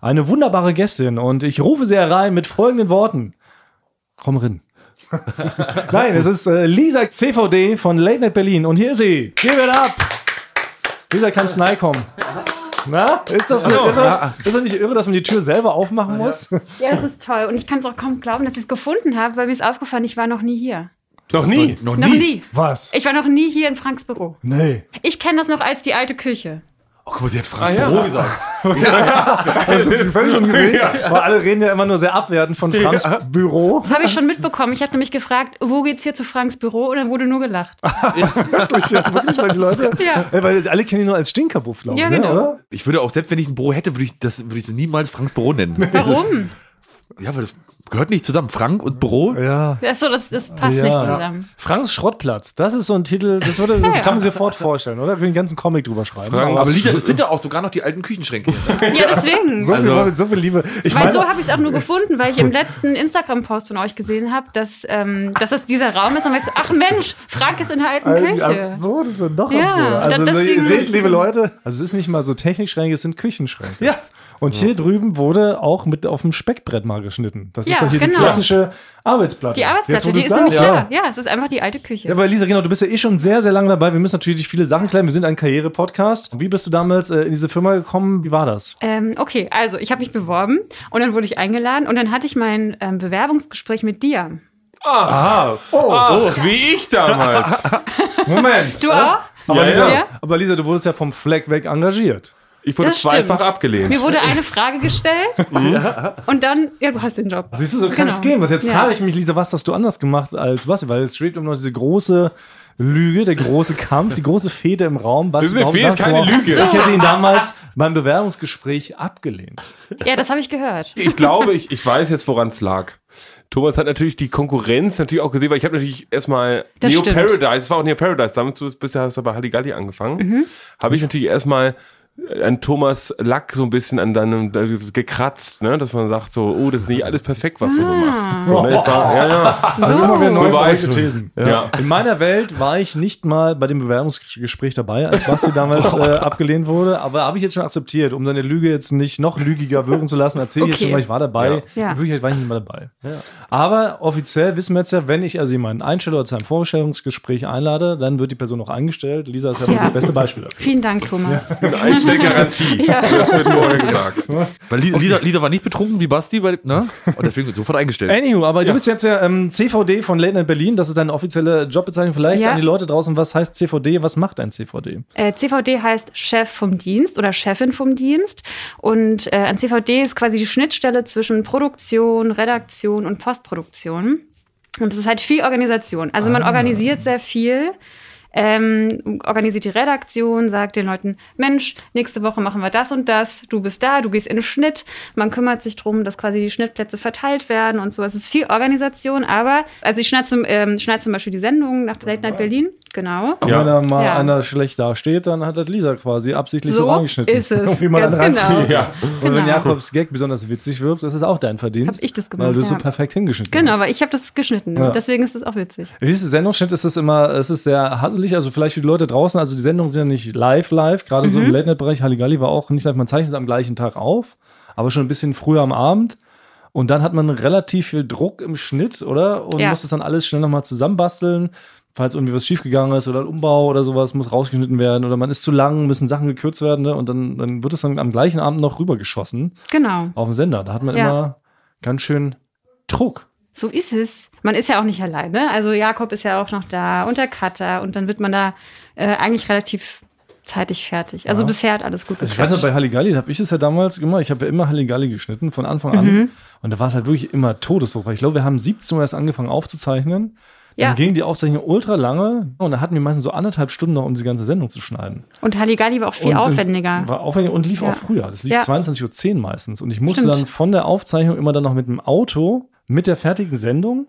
Eine wunderbare Gästin und ich rufe sie herein mit folgenden Worten. Komm rein. Nein, es ist äh, Lisa CVD von Late Night Berlin und hier ist sie. Give it up. Lisa, kannst nahe kommen. Na, ist das nicht irre? Ist das nicht irre, dass man die Tür selber aufmachen muss? Ja, das ist toll. Und ich kann es auch kaum glauben, dass ich es gefunden habe, weil mir ist aufgefallen, ich war noch nie hier. Noch nie. Noch Noch nie. Was? Ich war noch nie hier in Franks Büro. Nee. Ich kenne das noch als die alte Küche. Oh, guck mal, sie hat Frank ja. Büro gesagt. Das ist völlig ungerecht. Weil alle reden ja immer nur sehr abwertend von Franks Büro. Das habe ich schon mitbekommen. Ich habe nämlich gefragt, wo geht's hier zu Franks Büro? Und dann wurde nur gelacht. Wirklich, ja, wirklich, weil die Leute. Ja. Weil alle kennen ihn nur als Stinkerbuff, glaube ich, Ja, ne, genau. oder? Ich würde auch, selbst wenn ich ein Büro hätte, würde ich das würde ich niemals Franks Büro nennen. Warum? Ja, weil das gehört nicht zusammen. Frank und Büro. Ja. Ach so, das, das passt nicht zusammen. Franks Schrottplatz, das ist so ein Titel, das, würde, das Ja. kann man sich sofort vorstellen, oder? Wir können einen ganzen Comic drüber schreiben. Frank- Aber Lieder, das sind ja auch sogar noch die alten Küchenschränke. Ja, deswegen. so, viel, Also- so viel Liebe. Ich Weil meine, so habe ich es auch nur gefunden, weil ich im letzten Instagram-Post von euch gesehen habe, dass, ähm, dass das dieser Raum ist. Und weißt du, ach Mensch, Frank ist in der alten Küche. Ach so, das ist ja doch Ja, absurd. Also, ihr seht, liebe Leute, also es ist nicht mal so Technikschränke, es sind Küchenschränke. Ja. Und hier drüben wurde auch mit auf dem Speckbrett mal geschnitten. Das ist doch hier die genau. klassische Arbeitsplatte. Die Jetzt, Arbeitsplatte, wo die ist nämlich sagst, da. Ja, es ist einfach die alte Küche. Ja, aber Lisa, genau, du bist ja eh schon sehr, sehr lange dabei. Wir müssen natürlich viele Sachen klären. Wir sind ein Karriere-Podcast. Wie bist du damals äh, in diese Firma gekommen? Wie war das? Ähm, okay, also ich habe mich beworben und dann wurde ich eingeladen und dann hatte ich mein ähm, Bewerbungsgespräch mit dir. Ah, Oh, ach, wie ich damals. Moment. Du auch? Aber, Ja, Lisa, ja. aber Lisa, du wurdest ja vom Fleck weg engagiert. Ich wurde Das zweifach stimmt. abgelehnt. Mir wurde eine Frage gestellt und dann, ja, du hast den Job. Siehst du, so kann es Genau. gehen. Was jetzt Ja. frage ich mich, Lisa, was hast du anders gemacht als was? Weil es schwebt immer noch diese große Lüge, der große Kampf, die große Fehde im Raum. Was Das ist eine warum Fehde, ist keine Lüge. Ich hätte ihn damals beim Bewerbungsgespräch abgelehnt. Ja, das habe ich gehört. Ich glaube, ich, ich weiß jetzt, woran es lag. Thomas hat natürlich die Konkurrenz natürlich auch gesehen, weil ich habe natürlich erstmal Das Neo stimmt. Paradise, es war auch Neo Paradise, damals du bisher hast du bei Halligalli angefangen, Mhm. habe ich natürlich erstmal an Thomas Lack so ein bisschen an deinem gekratzt, ne, dass man sagt so, oh, das ist nicht alles perfekt, was du so machst. So, ne, war, ja, ja. Also So neue war ich verrückte schon. Thesen. Ja. In meiner Welt war ich nicht mal bei dem Bewerbungsgespräch dabei, als Basti damals äh, abgelehnt wurde. Aber habe ich jetzt schon akzeptiert, um seine Lüge jetzt nicht noch lügiger wirken zu lassen. Erzähle ich jetzt schon mal, ich war dabei. Ja. In Wirklichkeit war ich nicht mal dabei. Aber offiziell wissen wir jetzt ja, wenn ich also jemanden einstelle oder zu einem Vorstellungsgespräch einlade, dann wird die Person auch eingestellt. Lisa ist ja, Ja. das beste Beispiel dafür. Vielen Dank, Thomas. Eine Einstellgarantie. Das wird vorher gesagt. Weil Lieder, Lieder, Lieder war nicht betrunken wie Basti, weil, ne? Und deswegen sofort eingestellt. Anywho, aber du bist jetzt ja ähm, CVD von Late Night Berlin. Das ist deine offizielle Jobbezeichnung. Vielleicht Ja. an die Leute draußen, was heißt CVD? Was macht ein CVD? Äh, CVD heißt Chef vom Dienst oder Chefin vom Dienst. Und äh, ein CVD ist quasi die Schnittstelle zwischen Produktion, Redaktion und Postproduktion. Und es ist halt viel Organisation. Also man organisiert sehr viel. Ähm, organisiert die Redaktion, sagt den Leuten, Mensch, nächste Woche machen wir das und das, du bist da, du gehst in den Schnitt. Man kümmert sich drum, dass quasi die Schnittplätze verteilt werden und so. Es ist viel Organisation, aber, also ich schneide zum, ähm, schneide zum Beispiel die Sendung nach Late Night Berlin, genau. Und Ja. wenn da mal Ja. einer schlecht dasteht, dann hat das Lisa quasi absichtlich so, So reingeschnitten. ist es. Wie man Ganz dann reinzieht. genau. Ja. Und wenn Genau. Jakobs Gag besonders witzig wirkt, das ist auch dein Verdienst. Hab ich das gemacht, Weil du so ja. perfekt hingeschnitten Genau, hast. aber ich habe das geschnitten. Ja. Deswegen ist es auch witzig. Wie ist der Sendungsschnitt? Ist es immer, es ist sehr hasselig, also vielleicht für die Leute draußen, also die Sendungen sind ja nicht live, live, gerade so im Mhm. Late-Night-Bereich. Halligalli war auch nicht live, man zeichnet es am gleichen Tag auf, aber schon ein bisschen früher am Abend. Und dann hat man relativ viel Druck im Schnitt, oder? Und Ja. muss das dann alles schnell nochmal zusammenbasteln. Falls irgendwie was schiefgegangen ist oder ein Umbau oder sowas muss rausgeschnitten werden oder man ist zu lang, müssen Sachen gekürzt werden ne? und dann, dann wird es dann am gleichen Abend noch rübergeschossen Genau. auf dem Sender. Da hat man Ja. immer ganz schön Druck. So ist es. Man ist ja auch nicht alleine. Also Jakob ist ja auch noch da und der Cutter und dann wird man da äh, eigentlich relativ zeitig fertig. Also bisher hat alles gut Also ich weiß noch, bei Halligalli habe ich es ja damals gemacht. Ich habe ja immer Halligalli geschnitten, von Anfang an. Mhm. Und da war es halt wirklich immer Todesdruck. Weil ich glaube, wir haben 17 Uhr erst angefangen aufzuzeichnen. Dann Ja. ging die Aufzeichnung ultra lange. Und da hatten wir meistens so anderthalb Stunden noch, um diese ganze Sendung zu schneiden. Und Halligalli war auch viel und, aufwendiger. War aufwendiger und lief Ja. auch früher. Das lief Ja. 22.10 Uhr meistens. Und ich musste Stimmt. dann von der Aufzeichnung immer dann noch mit dem Auto, mit der fertigen Sendung,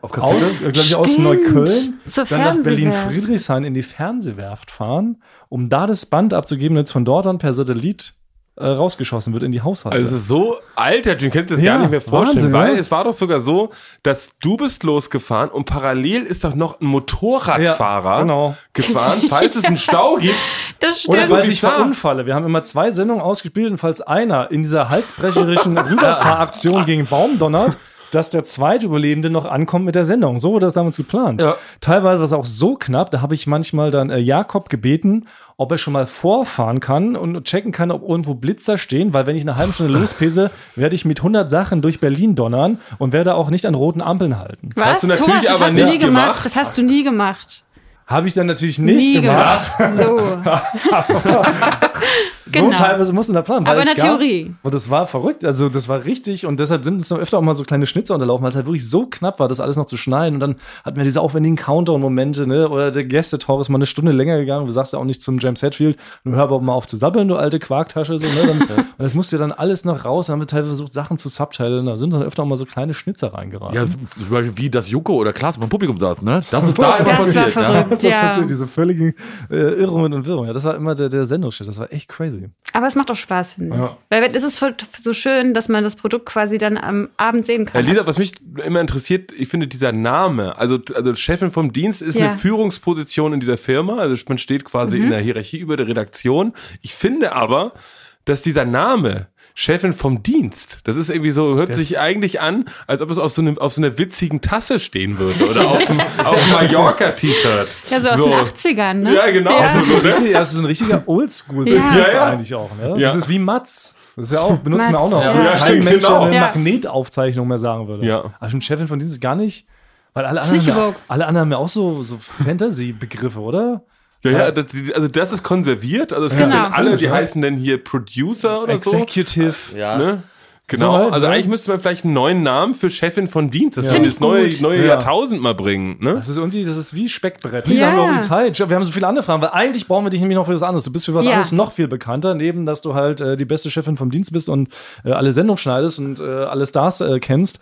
Auf Kassette? aus, glaube ich, aus. Neukölln, Zur dann nach. Berlin-Friedrichshain in die Fernsehwerft fahren, um da das Band abzugeben, das von dort dann per Satellit äh, rausgeschossen wird in die Haushalte. Also es ist so alter, du kannst dir das Ja, gar nicht mehr vorstellen, Wahnsinn, weil ne? es war doch sogar so, dass du bist losgefahren und parallel ist doch noch ein Motorradfahrer Ja, genau. gefahren, falls es einen Stau gibt. Das Oder stimmt. falls ich verunfalle. Wir haben immer zwei Sendungen ausgespielt und falls einer in dieser halsbrecherischen Rüberfahraktion gegen Baum donnert, dass der zweite Überlebende noch ankommt mit der Sendung. So wurde das damals geplant. Ja. Teilweise war es auch so knapp, da habe ich manchmal dann äh, Jakob gebeten, ob er schon mal vorfahren kann und checken kann, ob irgendwo Blitzer stehen, weil wenn ich eine halbe Stunde lospese, werde ich mit 100 Sachen durch Berlin donnern und werde auch nicht an roten Ampeln halten. Was? Hast du natürlich Thomas, das aber hast du nicht nie gemacht. gemacht. Das hast du nie gemacht. Habe ich dann natürlich nicht nie gemacht. So. Genau. So teilweise mussten da planen. weil Aber in es der gab- Theorie. Und das war verrückt. Also, das war richtig. Und deshalb sind uns noch öfter auch mal so kleine Schnitzer unterlaufen, weil es halt wirklich so knapp war, das alles noch zu schneiden. Und dann hatten wir diese aufwendigen Countdown-Momente, ne? Oder der Gästetor ist mal eine Stunde länger gegangen. Du sagst ja auch nicht zum James Hetfield, nur hör aber mal auf zu sabbeln, du alte Quarktasche. So, ne? dann, und das musste ja dann alles noch raus. Dann haben wir teilweise versucht, Sachen zu subtitlen. Da sind dann öfter auch mal so kleine Schnitzer reingeraten. Ja, zum Beispiel wie das Joko oder Klaas beim Publikum saß, ne? Das ist da immer Das war passiert. Ja. verrückt, das ja. ist so diese völligen äh, Irrungen und Wirrungen. Ja, das war immer der, der Sendungsshit. Das war echt crazy. Aber es macht auch Spaß, finde ich. Ja. Weil es ist so schön, dass man das Produkt quasi dann am Abend sehen Ja, kann. Lisa, was mich immer interessiert, ich finde dieser Name, also, also Chefin vom Dienst ist Ja. eine Führungsposition in dieser Firma, also man steht quasi Mhm. in der Hierarchie über der Redaktion. Ich finde aber, dass dieser Name Chefin vom Dienst, das ist irgendwie so, hört sich eigentlich an, als ob es auf so, einem, auf so einer witzigen Tasse stehen würde oder auf einem, Mallorca-T-Shirt. ja, so aus den 80ern, ne? Ja, genau. Ja. Das ist so ein, Ne? richtig, das ist so ein richtiger Oldschool-Begriff Ja. Ja, ja. eigentlich auch. Ne? Ja. Das ist wie Matz. Das ist ja auch, benutzen Matz, wir auch noch. ja. Wo Ja, Kein stimmt, Mensch genau. eine Ja. Magnetaufzeichnung mehr sagen würde. Ja. Aber schon Chefin von Dienst ist gar nicht, weil alle anderen, alle anderen haben ja auch so, so Fantasy-Begriffe, oder? Ja, ja, das, also das ist konserviert, also es gibt Genau. jetzt alle, die Ja. heißen dann hier Producer oder so. Executive. Ja. Ne? Genau, So halt, also ne? eigentlich müsste man vielleicht einen neuen Namen für Chefin von Dienst, das Ja. das neue, neue Ja. Jahrtausend mal bringen. Ne? Das ist irgendwie, das ist wie Speckbrett. Lisa, Ja. haben wir auch die Zeit. Wir haben so viele andere Fragen, weil eigentlich brauchen wir dich nämlich noch für was anderes. Du bist für was Ja. anderes noch viel bekannter, neben, dass du halt äh, die beste Chefin vom Dienst bist und äh, alle Sendungen schneidest und äh, alle Stars äh, kennst.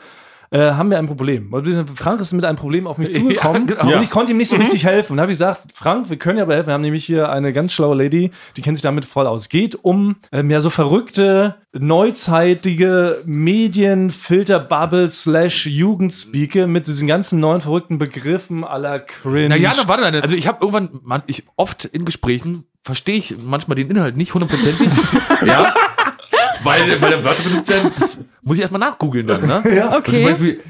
Äh, haben wir ein Problem. Weil Frank ist mit einem Problem auf mich zugekommen genau. und Ja. ich konnte ihm nicht so richtig helfen. Und habe ich gesagt, Frank, wir können ja aber helfen. Wir haben nämlich hier eine ganz schlaue Lady, die kennt sich damit voll aus. Geht um ähm, ja so verrückte, neuzeitige Medienfilterbubble slash Jugendspeake mit diesen ganzen neuen verrückten Begriffen aller Cringe. Na ja, na, warte, warte. also ich habe irgendwann, man, ich oft in Gesprächen verstehe ich manchmal den Inhalt nicht hundertprozentig. ja. Weil, weil Wörter benutzt werden, das muss ich erstmal nachgoogeln dann, ne? Ja. Und zum Okay. Beispiel,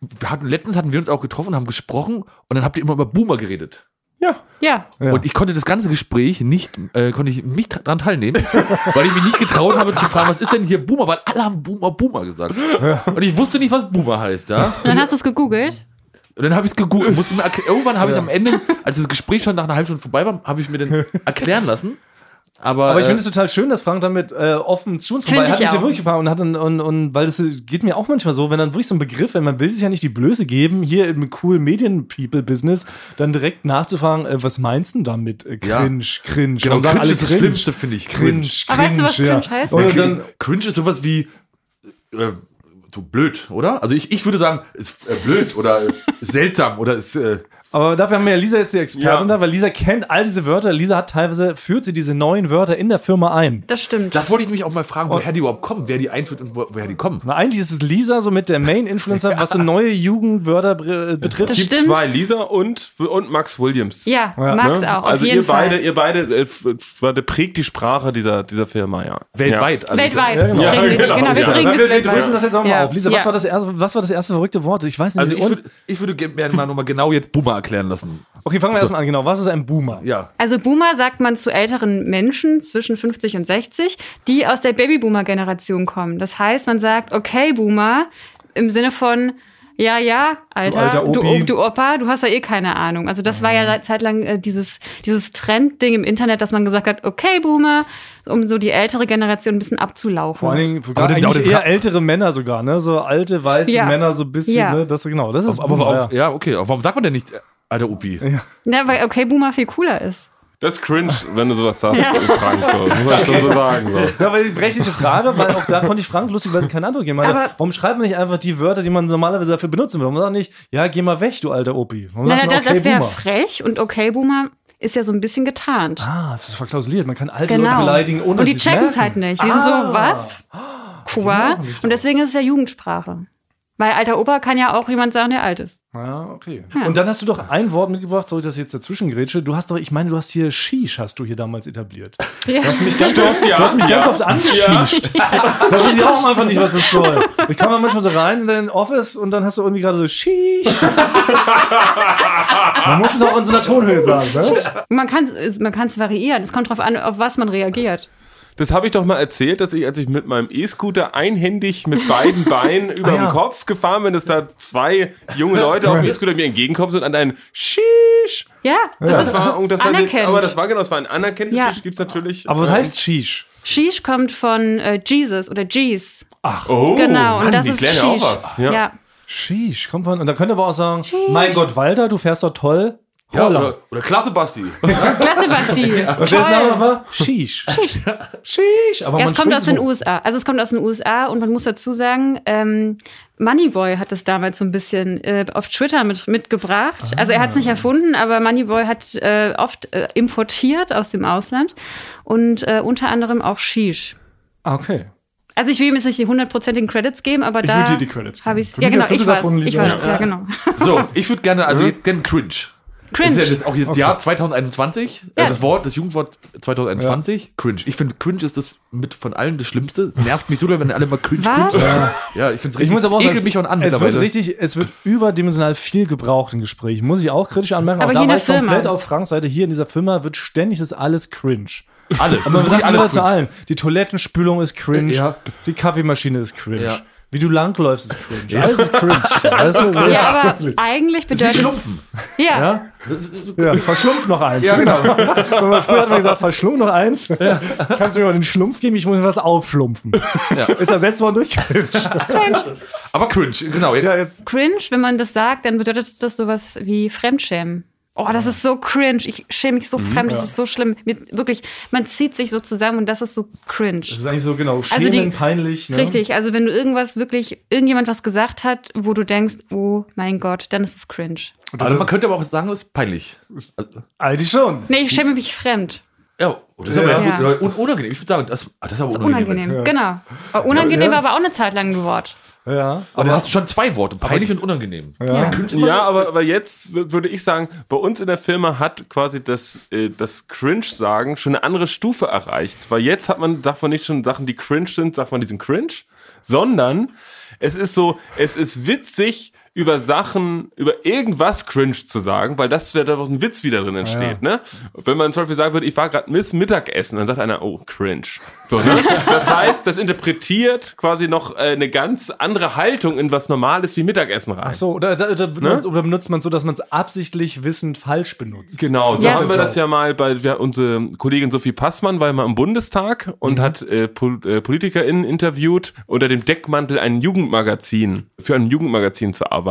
wir hatten, letztens hatten wir uns auch getroffen, haben gesprochen und dann habt ihr immer über Boomer geredet. Ja. Ja. Ja. Und ich konnte das ganze Gespräch nicht, äh, konnte ich nicht daran teilnehmen, weil ich mich nicht getraut habe zu fragen, was ist denn hier Boomer? Weil alle haben Boomer, Boomer gesagt. Und ich wusste nicht, was Boomer heißt, ja? Und dann hast du es gegoogelt. Und dann habe ich es gegoogelt. Irgendwann habe ich am Ende, als das Gespräch schon nach einer halben Stunde vorbei war, habe ich mir dann erklären lassen. Aber, Aber ich äh, finde es total schön, dass Frank damit äh, offen zu uns vorbei hat ich mich ja wirklich gefragt und hat dann, und, und weil das geht mir auch manchmal so, wenn dann wirklich so ein Begriff, wenn man will sich ja nicht die Blöße geben, hier im cool Medien-People-Business, dann direkt nachzufragen, äh, was meinst du denn damit? Äh, Ja. cringe, cringe. genau, sagen cringe ist das Schlimmste, finde ich. Cringe, Aber weißt du, was ja. cringe heißt? Und dann, Cringe ist sowas wie äh, so blöd, oder? Also ich, ich würde sagen, ist äh, blöd oder äh, seltsam oder ist äh, aber dafür haben wir ja Lisa jetzt die Expertin Ja. da, weil Lisa kennt all diese Wörter. Lisa hat teilweise, führt sie diese neuen Wörter in der Firma ein. Das stimmt. Das wollte ich mich auch mal fragen, woher die überhaupt kommen, wer die einführt und wo, woher die kommen. Na, eigentlich ist es Lisa so mit der Main-Influencer, was so neue Jugendwörter äh, betrifft. Das Es gibt stimmt. zwei, Lisa und, und Max Williams. ja, Ja. Max Ne? auch. Auf also jeden ihr beide, Fall. ihr beide äh, prägt die Sprache dieser, dieser Firma, ja. Weltweit. Also Weltweit. Ja, genau. Wir- Ja, genau. genau, wir Ja. bringen wir, das wir weltweit. dröseln das jetzt auch mal Ja. auf. Lisa, was, Ja. war das erste, was war das erste verrückte Wort? Ich weiß nicht. Also ich würde ich würde gerne mal nochmal genau jetzt Boomer erklären lassen. okay, fangen wir erstmal an. Genau, was ist ein Boomer? Ja. Also Boomer sagt man zu älteren Menschen zwischen 50 und 60, die aus der Babyboomer-Generation kommen. Das heißt, man sagt, okay, Boomer, im Sinne von, ja, ja, Alter, alter du, du, Opa, du hast ja eh keine Ahnung. Also das war ja eine Zeit lang äh, dieses, dieses Trendding im Internet, dass man gesagt hat, okay, Boomer, um so die ältere Generation ein bisschen abzulaufen. Vor allen Dingen Aber eigentlich aber das eher ältere Männer sogar, ne? So alte, weiße Ja. Männer, so ein bisschen, Ja. ne? Das, genau, das ist Aber Boomer, auch, ja, okay. Aber warum sagt man denn nicht, äh, alter Opi? ja, weil okay, Boomer viel cooler ist. Das ist cringe, wenn du sowas sagst, Frank. So. Muss man schon so sagen. So. Ja, aber die berechtigte Frage, weil auch da konnte ich Frank lustigerweise keine Antwort geben. Meine, Aber- warum schreibt man nicht einfach die Wörter, die man normalerweise dafür benutzen will? Warum sagt man nicht, ja, geh mal weg, du alter Opi? Warum Naja, sagt man, das, das wäre frech und okay, Boomer ist ja so ein bisschen getarnt. Ah, es ist verklausuliert. Man kann alte Leute genau. beleidigen, ohne und dass die sie's checken es halt nicht. Die sind Ah. so, was? Qua? auch nicht Und deswegen ist es ja Jugendsprache. Weil alter Opa kann ja auch jemand sagen, der alt ist. Ja, okay. Und dann hast du doch ein Wort mitgebracht, sorry, dass ich jetzt dazwischen grätsche. Du hast doch, ich meine, du hast hier Shish, hast du hier damals etabliert. Ja. Du hast mich ganz, Stimmt, oft, ja. du hast mich ganz Ja. oft angeschiescht. Da weiß ich auch einfach nicht, was das soll. Ich kam mal manchmal so rein in dein Office und dann hast du irgendwie gerade so Shish. Man muss es auch in so einer Tonhöhe sagen, ne? Man kann es man kann's variieren. Es kommt drauf an, auf was man reagiert. Das habe ich doch mal erzählt, dass ich, als ich mit meinem E-Scooter einhändig mit beiden Beinen über Ah, ja. dem Kopf gefahren bin, dass da zwei junge Leute auf dem E-Scooter mir entgegenkommen sind und ein Sheesh. Ja, das Das ist war, und das war anerkennend. aber das war genau, das war ein anerkennendes Ja. Sheesh, gibt's natürlich. Aber was äh, heißt Shish? Sheesh kommt von äh, Jesus oder Jeez. Oh, genau, Mann, und das die ist klären Sheesh. ja auch was. Ja. Ja. Shish, kommt von. Und da könnt ihr aber auch sagen, mein Gott, Walter, du fährst doch toll. Ja, Holla. oder, oder klasse Basti. Klasse, Basti. Und der Name war Shish. Shish. Aber Ja, man es kommt aus den so. USA. Also es kommt aus den USA und man muss dazu sagen, ähm, Moneyboy hat es damals so ein bisschen äh, auf Twitter mit, mitgebracht. Also er hat es nicht erfunden, aber Moneyboy hat äh, oft äh, importiert aus dem Ausland und äh, unter anderem auch Shish. Ah, Okay. Also ich will ihm jetzt nicht die hundertprozentigen Credits geben, aber Ich da will dir die Credits geben. habe ich Für ja genau ich das Lisa. weiß, ja, genau. So, ich würde gerne, also jetzt gerne cringe. Cringe. Das ist ja das, auch jetzt Jahr 2021, Ja. äh, das Wort, das Jugendwort 2021, cringe. Ich finde, cringe ist das mit von allen das Schlimmste. Es nervt mich so, wenn alle mal cringe, Was? cringe. Ja, ich finde es Ich muss aber auch sagen, mich auch an es wird richtig, es wird überdimensional viel gebraucht in Gesprächen. Muss ich auch kritisch anmerken. Aber auch da hier in war ich komplett Firma. auf Franks Seite. Hier in dieser Firma wird ständig das alles cringe. alles. Aber man sagt alles immer zu allen. Die Toilettenspülung ist cringe. Ja. Die Kaffeemaschine ist cringe. Ja. Wie du langläufst ist cringe. Alles ist cringe. Weißt du, das Ja, ist aber wirklich- eigentlich bedeutet schlumpfen. ja, ja? ja, verschlumpf noch eins. Ja, genau. Wenn man früher hat man gesagt, verschlumpf noch eins. Kannst du mir mal den Schlumpf geben? Ich muss mir was aufschlumpfen. Ja. Ist ersetzt worden durch cringe. Aber cringe, genau. Jetzt, Ja, jetzt. cringe, wenn man das sagt, dann bedeutet das sowas wie Fremdschämen. Oh, das ist so cringe. Ich schäme mich so Mhm, fremd. Das ist so schlimm. Mir, wirklich, man zieht sich so zusammen und das ist so cringe. Das ist eigentlich so genau schämen, Also die- peinlich. Ne? Richtig. Also wenn du irgendwas wirklich, irgendjemand was gesagt hat, wo du denkst, oh mein Gott, dann ist es cringe. also man könnte aber auch sagen, es ist peinlich. Also, Eigentlich schon. Nee, ich schäme mich fremd. ja, das ist aber Ja. ja. un unangenehm. Ich würde sagen, das, ah, das ist aber unangenehm. Unangenehm. Genau. Aber unangenehm Ja. war aber auch eine Zeit lang ein Wort. Ja. Aber da hast du schon zwei Worte, peinlich und unangenehm. Ja. Ja, aber, aber jetzt wür- würde ich sagen, bei uns in der Firma hat quasi das, äh, das Cringe-Sagen schon eine andere Stufe erreicht. Weil jetzt hat man, sagt man nicht schon Sachen, die cringe sind, sagt man, die sind cringe, sondern es ist so, es ist witzig, über Sachen, über irgendwas cringe zu sagen, weil das da daraus ein Witz wieder drin entsteht, ne? Wenn man zum Beispiel sagen würde, ich war gerade Miss Mittagessen, dann sagt einer, oh, cringe. So, ne? Das heißt, das interpretiert quasi noch äh, eine ganz andere Haltung in was Normales wie Mittagessen rein. Ach so, oder, oder, oder, Ne? benutzt, oder benutzt man so, dass man es absichtlich wissend falsch benutzt? Genau, so Ja. haben wir das ja mal bei wir, unsere Kollegin Sophie Passmann war ja mal im Bundestag und hat äh, Pol äh, PolitikerInnen interviewt, unter dem Deckmantel ein Jugendmagazin, für ein Jugendmagazin zu arbeiten.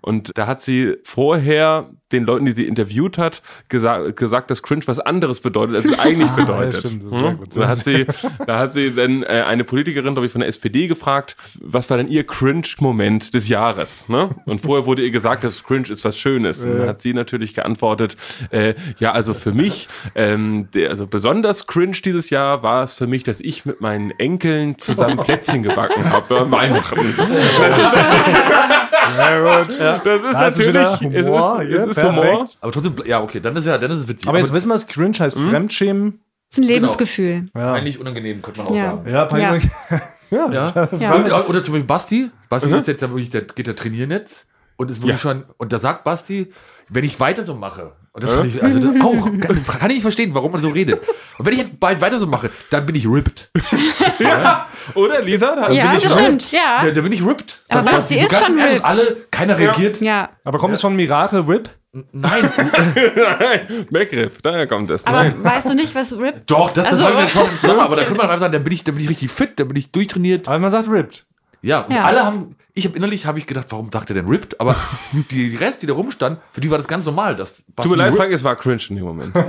Und da hat sie vorher den Leuten, die sie interviewt hat, gesa gesagt, dass Cringe was anderes bedeutet, als es eigentlich bedeutet. ja, stimmt, das Hm? Da hat sie, da hat sie dann äh, eine Politikerin, glaube ich, von der SPD gefragt, was war denn ihr Cringe-Moment des Jahres? Ne? Und vorher wurde ihr gesagt, dass Cringe ist was Schönes. Und dann hat sie natürlich geantwortet, äh, ja, also für mich, ähm, der, also besonders cringe dieses Jahr war es für mich, dass ich mit meinen Enkeln zusammen Plätzchen gebacken habe an Weihnachten. Ja, gut. Das ist natürlich, es ist, es ist perfekt. Humor. Aber trotzdem, ja, okay, dann ist ja, dann ist es witzig. Aber jetzt wissen wir es, cringe heißt Hm? Fremdschämen. Das ist ein Lebensgefühl. Ja. eigentlich unangenehm, könnte man auch Ja. sagen. Ja, peinlich. Ja. Ja. Ja. Oder zum Beispiel Basti. Basti ist jetzt ja wirklich, der geht der trainieren jetzt. Und ist wirklich Ja. schon, und da sagt Basti, wenn ich weiter so mache, und das finde ich, also das auch, kann, kann ich nicht verstehen, warum man so redet. Und wenn ich jetzt bald weiter so mache, dann bin ich ripped. Oder, Lisa? Da Ja, bin ich das stimmt, ja. Da, da bin ich ripped. Aber Basti ist schon ripped. Alle, keiner reagiert. Ja. Aber kommt es von Miracle Whip? Nein, Begriff, daher kommt es. Aber Nein. weißt du nicht, was RIP? doch, das, das Also- haben wir schon zusammen, aber da könnte man einfach sagen, dann bin ich, dann bin ich richtig fit, dann bin ich durchtrainiert. Aber man sagt ripped. Ja, und Ja. alle haben, ich habe innerlich habe ich gedacht, warum sagt er denn ripped? Aber die Rest, die da rumstanden, für die war das ganz normal. Das Tut mir leid, Frank, es war cringe in dem Moment. Das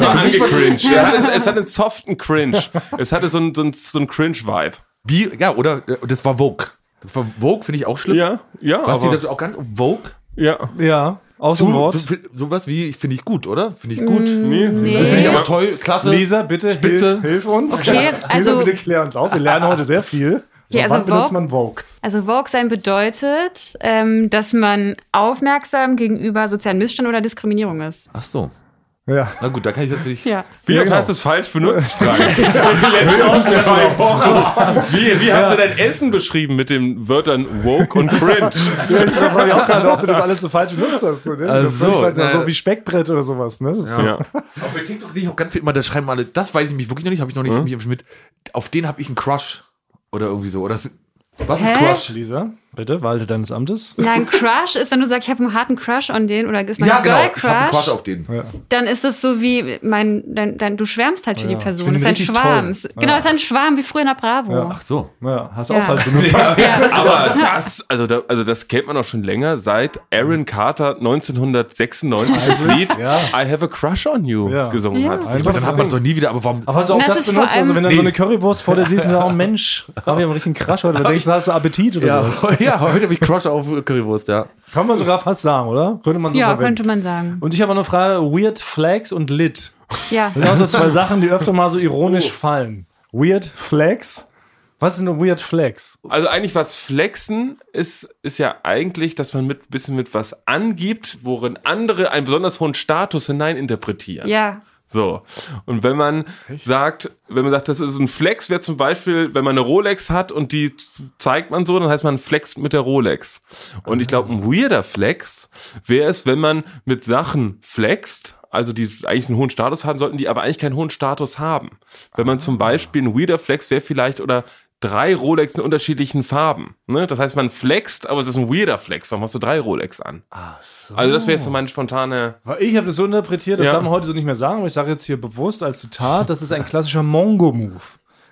war nicht cringe. Es war. Es hatte, es hatte einen soften Cringe. Es hatte so einen, so einen, so einen Cringe-Vibe. Wie, ja, oder? Das war Vogue. Das war Vogue, finde ich auch schlimm. Ja, ja, Was die aber, sagt auch ganz Vogue. Ja. Ja, aus So, dem Wort. so, sowas wie, finde ich gut, oder? Finde ich gut. Nee. Nee. Das finde ich aber toll, klasse. Lisa, bitte Spitze. hilf, hilf uns. Okay, also- Lisa, bitte klär uns auf. Wir lernen heute sehr viel. Okay, also wann benutzt Vogue- man Vogue? Also Vogue sein bedeutet, ähm, dass man aufmerksam gegenüber sozialen Missständen oder Diskriminierung ist. Ach so. Ja. Na gut, da kann ich natürlich. Ja. Wie oft genau. hast du es falsch benutzt, Frank? Letzte zwei Wochen. Wie, wie hast du dein Essen beschrieben mit den Wörtern woke und cringe? Da frage ich auch gerade, ob du das alles so falsch benutzt hast. So, ne? Also Das ist völlig so, äh, so wie Speckbrett oder sowas. Ne? Das ist so. Ja. Auch bei TikTok sehe ich auch ganz viel immer, da schreiben alle, das weiß ich mich wirklich noch nicht, habe ich noch nicht Hm? mich mit. Auf den habe ich einen Crush. Oder irgendwie so. Oder was ist Hä? Crush? Lisa, bitte, walte deines Amtes. Na, ein Crush ist, wenn du sagst, ich habe einen harten Crush on den oder ist mein Ja, genau. Girl Ich habe einen Crush Crush, auf den. dann ist das so wie mein, dein, dein, du schwärmst halt für die Ich Person. Das ist ein Schwarm. toll. Genau, es ist ein Schwarm wie früher in der Bravo. Ja. Ach so. Ja, hast du Ja. auch falsch benutzt. Ja. Aber das, also, da, also das kennt man auch schon länger, seit Aaron Carter 1996 das Lied Ja. I Have a Crush on You Ja. gesungen Ja. hat. Einfach Dann hat man es doch nie wieder, aber warum? Aber hast du auch Das das, benutzt? Also, wenn du so eine. Currywurst vor dir siehst, und sagst, oh Mensch, habe ich einen richtigen Crush heute. Dann denkst du, hast du Appetit oder Ja, sowas. ja, heute habe ich Crush auf Currywurst, ja. Kann man sogar fast sagen, oder? Könnte man so Ja, verwenden. könnte man sagen. Und ich habe noch eine Frage: Weird Flags und Lit. Ja. Das sind auch so zwei Sachen, die öfter mal so ironisch Oh. fallen. Weird Flags? Was sind Weird Flags? Also eigentlich was flexen ist, ist ja eigentlich, dass man mit bisschen mit was angibt, worin andere einen besonders hohen Status hineininterpretieren. Ja. So. Und wenn man sagt, wenn man sagt, das ist ein Flex, wäre zum Beispiel, wenn man eine Rolex hat und die zeigt man so, dann heißt man flext mit der Rolex. Und ich glaube, ein weirder Flex wäre es, wenn man mit Sachen flext, also die eigentlich einen hohen Status haben sollten, die aber eigentlich keinen hohen Status haben. Wenn man zum Beispiel ein weirder Flex wäre vielleicht oder drei Rolex in unterschiedlichen Farben. Ne? Das heißt, man flext, aber es ist ein weirder Flex. Warum hast du drei Rolex an? Also das wäre jetzt so meine spontane Weil Ich habe das so interpretiert, das Ja. darf man heute so nicht mehr sagen, aber ich sage jetzt hier bewusst als Zitat, das ist ein klassischer Mongo-Move.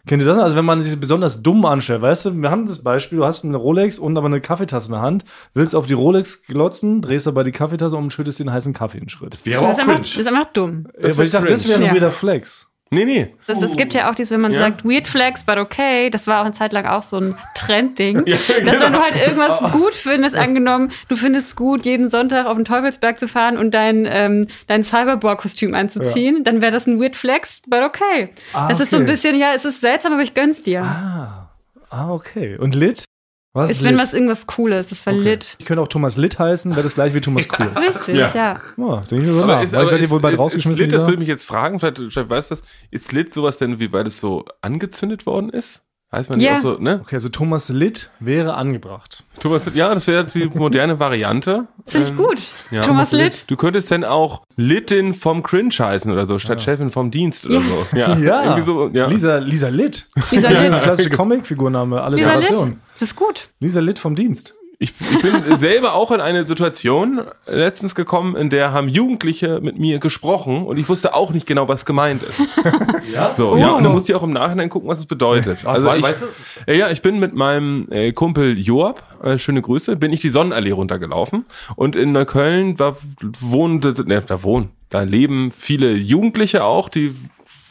Kennt ihr das? Also wenn man sich besonders dumm anstellt, weißt du, wir haben das Beispiel, du hast eine Rolex und aber eine Kaffeetasse in der Hand, willst auf die Rolex glotzen, drehst aber die Kaffeetasse um und schüttest den heißen Kaffee in den Schritt. Wäre Das auch ist einfach, das ist einfach dumm. Ja, aber ich dachte, das wäre ein Ja. weirder Flex. Nee, nee. Das, Es gibt ja auch dieses, wenn man Ja. sagt, weird flex, but okay. Das war auch eine Zeit lang auch so ein Trendding. Ja, Dass genau. wenn du halt irgendwas gut findest, angenommen, du findest gut, jeden Sonntag auf den Teufelsberg zu fahren und dein, ähm, dein Cyberboar-Kostüm anzuziehen, dann wäre das ein weird flex, but okay. Ah, das ist so ein okay. bisschen, ja, es ist seltsam, aber ich gönn's dir. Ah, okay. Und Lit? Was ist, ist, wenn was irgendwas Cooles, das war lit. Ich könnte auch Thomas Lit heißen, wäre das gleich wie Thomas Cool. Richtig, Ja. ja. Ja, denke ich so Aber nach. ist, Weil ich aber werde wohl bald ist, ist rausgeschmissen. Lit, das würde mich jetzt fragen, vielleicht, vielleicht weißt du das, ist Lit sowas denn, wie weil es so angezündet worden ist? Heißt man Ja. nicht auch so, ne? Okay, also Thomas Lit wäre angebracht. Thomas Lit, ja, das wäre die moderne Variante. Finde ich gut. ja. Thomas Litt. Du könntest dann auch Litin vom Cringe heißen oder so, statt Chefin vom Dienst oder so. Ja, irgendwie so, ja. Lisa, Lisa Lit. Lisa Das ist Litt. eine klassische Comicfigurname, alle Lisa Litt. Generationen. Das ist gut. Lisa Lit vom Dienst. Ich, ich bin selber auch in eine Situation letztens gekommen, in der haben Jugendliche mit mir gesprochen und ich wusste auch nicht genau, was gemeint ist. ja? So, ja, und dann musste ich auch im Nachhinein gucken, was es bedeutet. also wei- ich, weißt ja, ja, ich bin mit meinem äh, Kumpel Joab, äh, schöne Grüße, bin ich die Sonnenallee runtergelaufen und in Neukölln, da wohnen, ne, da wohnen, da leben viele Jugendliche auch, die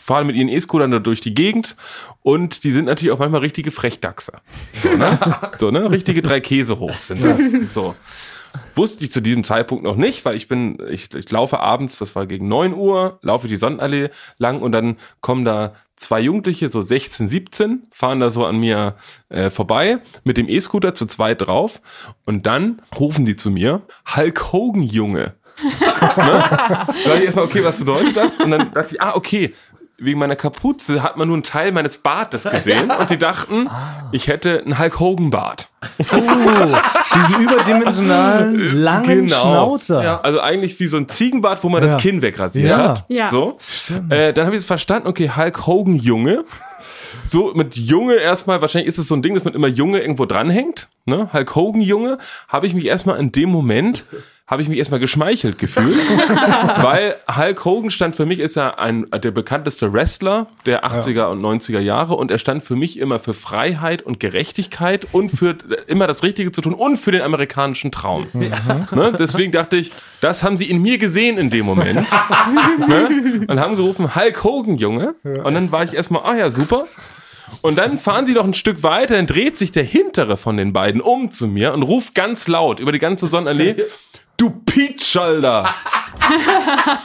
fahren mit ihren E-Scootern da durch die Gegend und die sind natürlich auch manchmal richtige Frechdachse. So, ne? so, ne? Richtige drei Käse hoch sind das. So. Wusste ich zu diesem Zeitpunkt noch nicht, weil ich bin, ich, ich laufe abends, das war gegen 9 Uhr, laufe die Sonnenallee lang und dann kommen da zwei Jugendliche, so 16, 17, fahren da so an mir äh, vorbei mit dem E-Scooter zu zweit drauf und dann rufen die zu mir, Hulk Hogan Junge. ne? Da dachte ich erstmal, okay, was bedeutet das? Und dann dachte ich, ah, okay, wegen meiner Kapuze hat man nur einen Teil meines Bartes gesehen und die dachten, ich hätte einen Hulk Hogan Bart. Diesen überdimensionalen, langen Genau. Schnauzer. Ja. Also eigentlich wie so ein Ziegenbart, wo man Ja. das Kinn wegrasiert Ja. hat. Ja. So. Äh, dann habe ich es verstanden, okay, Hulk Hogan Junge. So mit Junge erstmal, wahrscheinlich ist es so ein Ding, dass man immer Junge irgendwo dranhängt. Ne, Hulk Hogan Junge, habe ich mich erstmal in dem Moment habe ich mich erstmal geschmeichelt gefühlt, weil Hulk Hogan stand für mich ist er ein der bekannteste Wrestler der 80er und 90er Jahre und er stand für mich immer für Freiheit und Gerechtigkeit und für immer das Richtige zu tun und für den amerikanischen Traum. Ne? Deswegen dachte ich, das haben sie in mir gesehen in dem Moment. ne? Und haben gerufen, Hulk Hogan, Junge. Und dann war ich erstmal, ah ja, super. Und dann fahren sie noch ein Stück weiter, dann dreht sich der hintere von den beiden um zu mir und ruft ganz laut über die ganze Sonnenallee, du Peach-Schalter.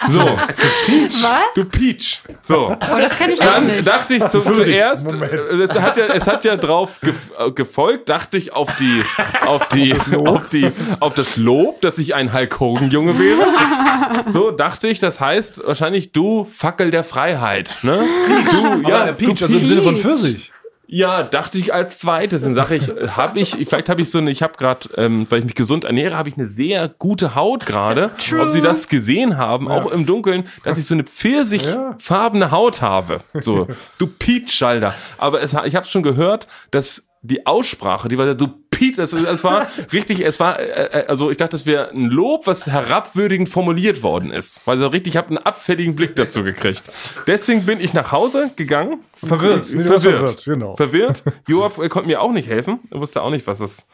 So, Was? du Peach. So. Oh, das kenne ich auch Dann nicht. dachte ich zu, zuerst, es hat ja, es hat ja drauf gef äh, gefolgt, dachte ich auf die, auf die, auf die, auf das Lob, dass ich ein Hulk Hogan Junge wäre. So dachte ich, das heißt wahrscheinlich du Fackel der Freiheit, ne? Du, ja, Peach, du also im Sinne von Peach. Pfirsich. Ja, dachte ich als zweites. Dann sage ich, habe ich, vielleicht habe ich so eine, ich habe gerade, ähm, weil ich mich gesund ernähre, habe ich eine sehr gute Haut gerade. Ob Sie das gesehen haben, auch im Dunkeln, dass ich so eine pfirsichfarbene Haut habe. So, du Peach-Schalter. Aber es, ich habe schon gehört, dass die Aussprache, die war so Peach, das, es war richtig, es war, äh, äh, also ich dachte, das wäre ein Lob, was herabwürdigend formuliert worden ist. Weil so richtig, ich habe einen abfälligen Blick dazu gekriegt. Deswegen bin ich nach Hause gegangen. Verwirrt. Verwirrt. verwirrt, genau. Verwirrt. Joab äh, konnte mir auch nicht helfen. Er wusste auch nicht, was das,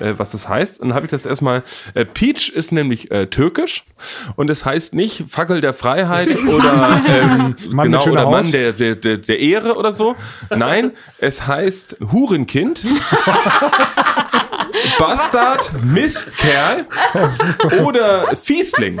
äh, was das heißt. Und dann habe ich das erstmal. Äh, Peach ist nämlich äh, türkisch und es heißt nicht Fackel der Freiheit oder ähm, Mann genau oder Mann Haut. der, der, der, der Ehre oder so. Nein, es heißt Hurenkind. Bastard, Mistkerl oder Fiesling.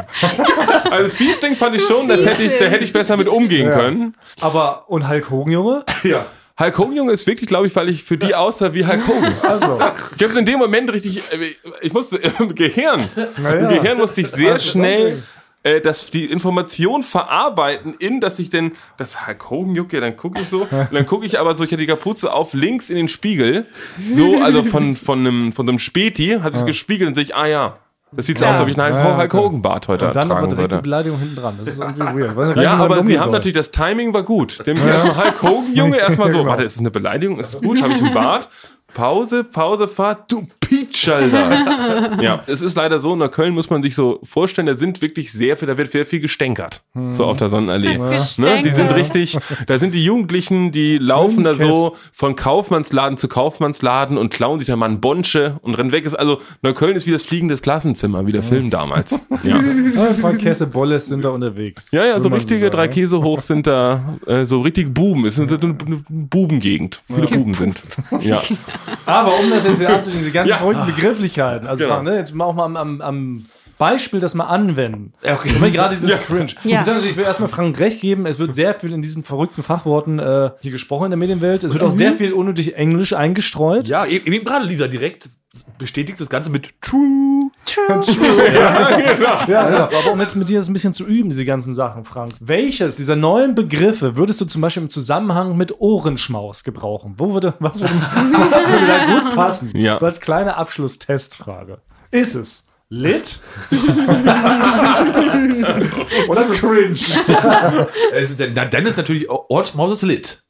Also Fiesling fand ich schon, das hätte ich, da hätte ich besser mit umgehen können. Aber, und Hulk Hogan, Junge? Ja. Hulk Hogan Junge ist wirklich, glaube ich, weil ich für die aussah wie Hulk Hogan. Also, Ich habe in dem Moment richtig, äh, ich musste im Gehirn, Naja. im Gehirn musste ich sehr Also, schnell äh, das, die Information verarbeiten in, dass ich denn, das Hulk Hogan jucke, dann gucke ich so, und dann gucke ich aber so, ich hatte die Kapuze auf, links in den Spiegel, so, also von, von einem, von einem Späti, hat es gespiegelt und sehe ich, ah ja, das sieht so Klar. aus, als ob ich einen Hulk, Ja, ja, Hulk. Hogan Bart heute und dann aber direkt die würde. Beleidigung hinten dran. Das ist irgendwie weird. Ja, aber sie haben soll. natürlich, das Timing war gut. Dem ja. erstmal Hulk Hogan, Junge, erstmal so, Genau. warte, ist es eine Beleidigung? Ist es gut? Habe ich einen Bart? Pause, Pause, Fahrt, du Peach-Schalter. ja, es ist leider so, in Neukölln muss man sich so vorstellen, da sind wirklich sehr viel, da wird sehr viel gestänkert. So auf der Sonnenallee. Ne? Die sind richtig, da sind die Jugendlichen, die laufen da so von Kaufmannsladen zu Kaufmannsladen und klauen sich da mal einen Bonsche und rennen weg. Ist also, Neukölln ist wie das fliegende Klassenzimmer, wie der Film damals. Ja. Ein paar Käse Bolles sind da unterwegs. Ja, ja, so richtige sagen. drei Käse hoch sind da, äh, so richtig Buben. Es ist eine, Bubengegend. Viele Buben sind. Ja. Aber um das jetzt wieder abzuschließen, diese ganzen Ja. verrückten Begrifflichkeiten, also Genau. Ne, jetzt mal auch mal am, am, am Beispiel das mal anwenden. Okay. Ich meine, gerade dieses Cringe. Ja. Ich, will erstmal Frank recht geben, es wird sehr viel in diesen verrückten Fachworten äh, hier gesprochen in der Medienwelt. Es wird auch sehr viel unnötig Englisch eingestreut. Ja, eben, eben gerade Lisa direkt bestätigt das Ganze mit True. Ja, genau. Aber um jetzt mit dir das ein bisschen zu üben, diese ganzen Sachen, Frank. Welches dieser neuen Begriffe würdest du zum Beispiel im Zusammenhang mit Ohrenschmaus gebrauchen? Wo würde, was würde, was würde da gut passen? Ja. So als kleine Abschlusstestfrage. Ist es lit? Oder cringe? Es ist- Na, dann ist natürlich Orange Maus ist lit.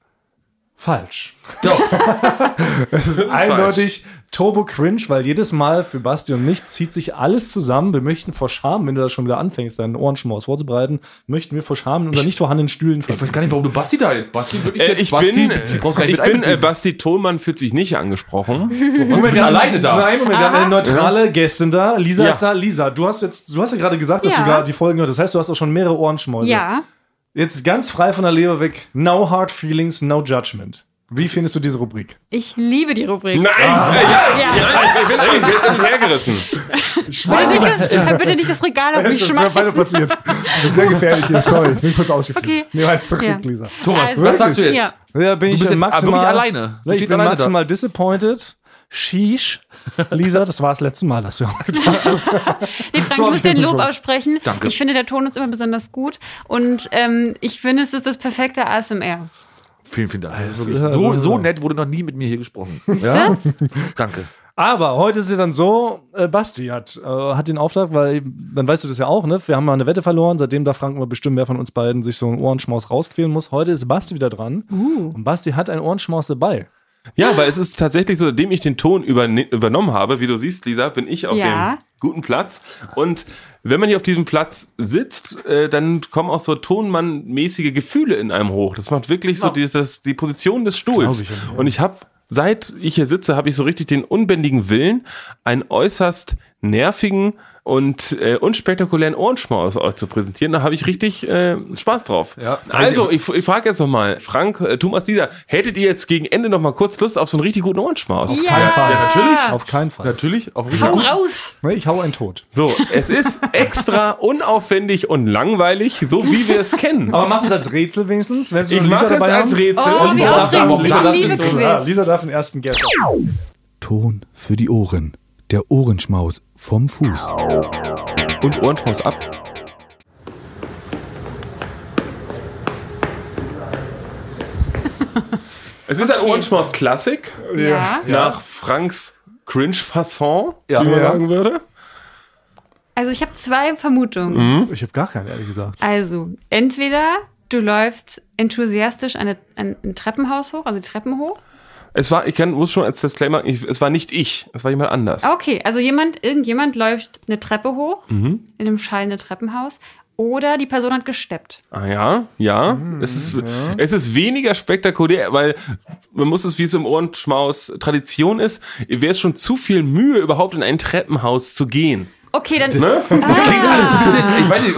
Falsch. Doch. Eindeutig Turbo Cringe, weil jedes Mal für Basti und mich zieht sich alles zusammen. Wir möchten vor Scham, wenn du das schon wieder anfängst, deinen Ohrenschmaus vorzubereiten, möchten wir vor Scham in unseren nicht vorhandenen Stühlen Ich weiß gar nicht, warum du Basti da jetzt. Basti wirklich Äh, jetzt. ich Basti, bin, nicht ich bin äh. Basti Tholmann fühlt sich nicht angesprochen. Du bist alleine da. Nein, Moment, wir haben eine neutrale Gästin da. Lisa Ja. ist da. Lisa, du hast jetzt, du hast ja gerade gesagt, dass Ja. du gerade die Folgen hörst. Das heißt, du hast auch schon mehrere Ohrenschmäuse. Ja. Jetzt ganz frei von der Leber weg. No hard feelings, no judgment. Wie findest du diese Rubrik? Ich liebe die Rubrik. Nein! Ah. Ja, Ja. ja, ich bin eigentlich hergerissen. Bitte, das, bitte nicht das Regal auf mich Das ist beide schmeißen. passiert. Das ist sehr gefährlich hier. Sorry, ich bin kurz ausgeflippt. Okay. Nee, weiß zurück, Ja. Lisa. Thomas, Also, was sagst du jetzt? Ja. Ja, bin ich bist dann jetzt maximal, alleine. Du Ja, ich bin alleine maximal disappointed. Sheesh. Lisa, das war das letzte Mal, dass du gedacht hast. Nee, Frank, So ich muss ich den Lob schon. aussprechen. Danke. Ich finde, der Ton ist immer besonders gut. Und ähm, ich finde, es ist das perfekte ASMR. Vielen, vielen Dank. Das ist ist wirklich so, so- nett wurde noch nie mit mir hier gesprochen. Ja? Danke. Aber heute ist es dann so, äh, Basti hat, äh, hat den Auftrag, weil dann weißt du das ja auch, ne? Wir haben mal eine Wette verloren, seitdem darf Frank immer bestimmen, wer von uns beiden sich so einen Ohrenschmaus rausquälen muss. Heute ist Basti wieder dran. Und Basti hat einen Ohrenschmaus dabei. Ja, weil es ist tatsächlich so, seitdem ich den Ton überne übernommen habe, wie du siehst, Lisa, bin ich auf Ja. dem guten Platz. Und wenn man hier auf diesem Platz sitzt, äh, dann kommen auch so Tonmann-mäßige Gefühle in einem hoch. Das macht wirklich so die, das, die Position des Stuhls. Ich. Und ich habe, seit ich hier sitze, habe ich so richtig den unbändigen Willen, einen äußerst nervigen und äh, unspektakulären Ohrenschmaus euch zu präsentieren. Da habe ich richtig äh, Spaß drauf. Ja. also, ich, ich frage jetzt nochmal, Frank, äh, Thomas, Lisa, hättet ihr jetzt gegen Ende noch mal kurz Lust auf so einen richtig guten Ohrenschmaus? ja, Kein Fall. Ja, natürlich. Auf keinen Fall. Natürlich. Auf Hau Fall. raus! Nee, Ich hau einen tot. So, es ist extra unaufwendig und langweilig, so wie wir es kennen. Aber machst du es als Rätsel wenigstens? Wenn Ich mache es als Rätsel. Oh, Lisa darf, aufregend. Lisa, Ich darf, Quiz. ah, Lisa darf den ersten Guess. Ton für die Ohren. Der Ohrenschmaus vom Fuß. Und Ohrenschmaus ab. Es ist ein Ohrenschmaus-Klassik Ja. nach Franks Cringe-Fasson, Ja. wie man Ja. sagen würde. Also ich habe zwei Vermutungen. Mhm. Ich habe gar keinen, ehrlich gesagt. Also, entweder du läufst enthusiastisch eine, ein, ein Treppenhaus hoch, also die Treppen hoch. Es war, ich kann, muss schon als Disclaimer, ich, es war nicht ich, es war jemand anders. Ah, Okay, also jemand, irgendjemand läuft eine Treppe hoch Mhm. in einem schallenden Treppenhaus oder die Person hat gesteppt. Ah ja, ja. es, ist, es ist weniger spektakulär, weil man muss es, wie es im Ohrenschmaus Tradition ist, wäre es schon zu viel Mühe, überhaupt in ein Treppenhaus zu gehen. Okay, dann. Ne? Das klingt alles ein bisschen, ich weiß nicht,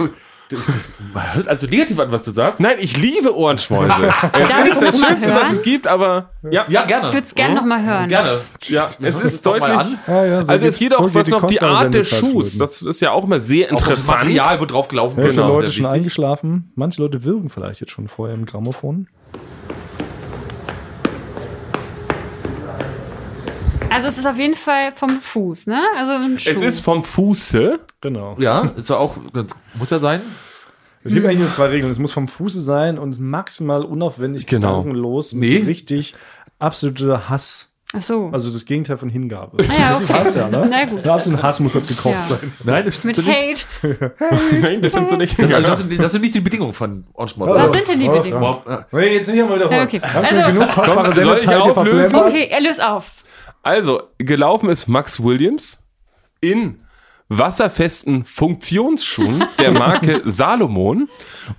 hört also negativ an, was du sagst. Nein, ich liebe Ohrenschmäuse. Darf es ich ist das Schönste, was es gibt, aber ja, Ja, gerne. Ich würde es gerne noch mal hören. Gerne. ja es ist deutlich. an. Ja, ja, so also geht- es geht auch so was geht noch die Art des Schuhs. Das ist ja auch immer sehr Auch das interessant. Material, wo drauf gelaufen für Genau, Leute schon eingeschlafen. Manche Leute würgen vielleicht jetzt schon vorher im Grammophon. Also es ist auf jeden Fall vom Fuß, ne? Also ein Schuh. Es ist vom Fuße. Genau. Ja, ist ja auch, das muss ja sein. Es gibt eigentlich nur zwei Regeln. Es muss vom Fuße sein und maximal unaufwendig, Genau. gedankenlos, Nee. mit richtig absoluter Hass. Ach so. Also das Gegenteil von Hingabe. Ah ja, das ist okay. Hass, ja, ne? Na gut. Ja, absolut Hass muss das gekocht Ja. sein. Nein, das stimmt Mit so nicht. Hate. Nein, das stimmt so nicht. Also das, sind, das sind nicht die Bedingungen von Ohrenschmaus. Was sind denn die Oh, Bedingungen? Ja. Nee, jetzt nicht einmal wiederholen. Ja, okay. Wir haben schon Also- genug kostbare Sendezeit hier auflösen? Okay, er löst auf. Also, gelaufen ist Max Williams in wasserfesten Funktionsschuhen der Marke Salomon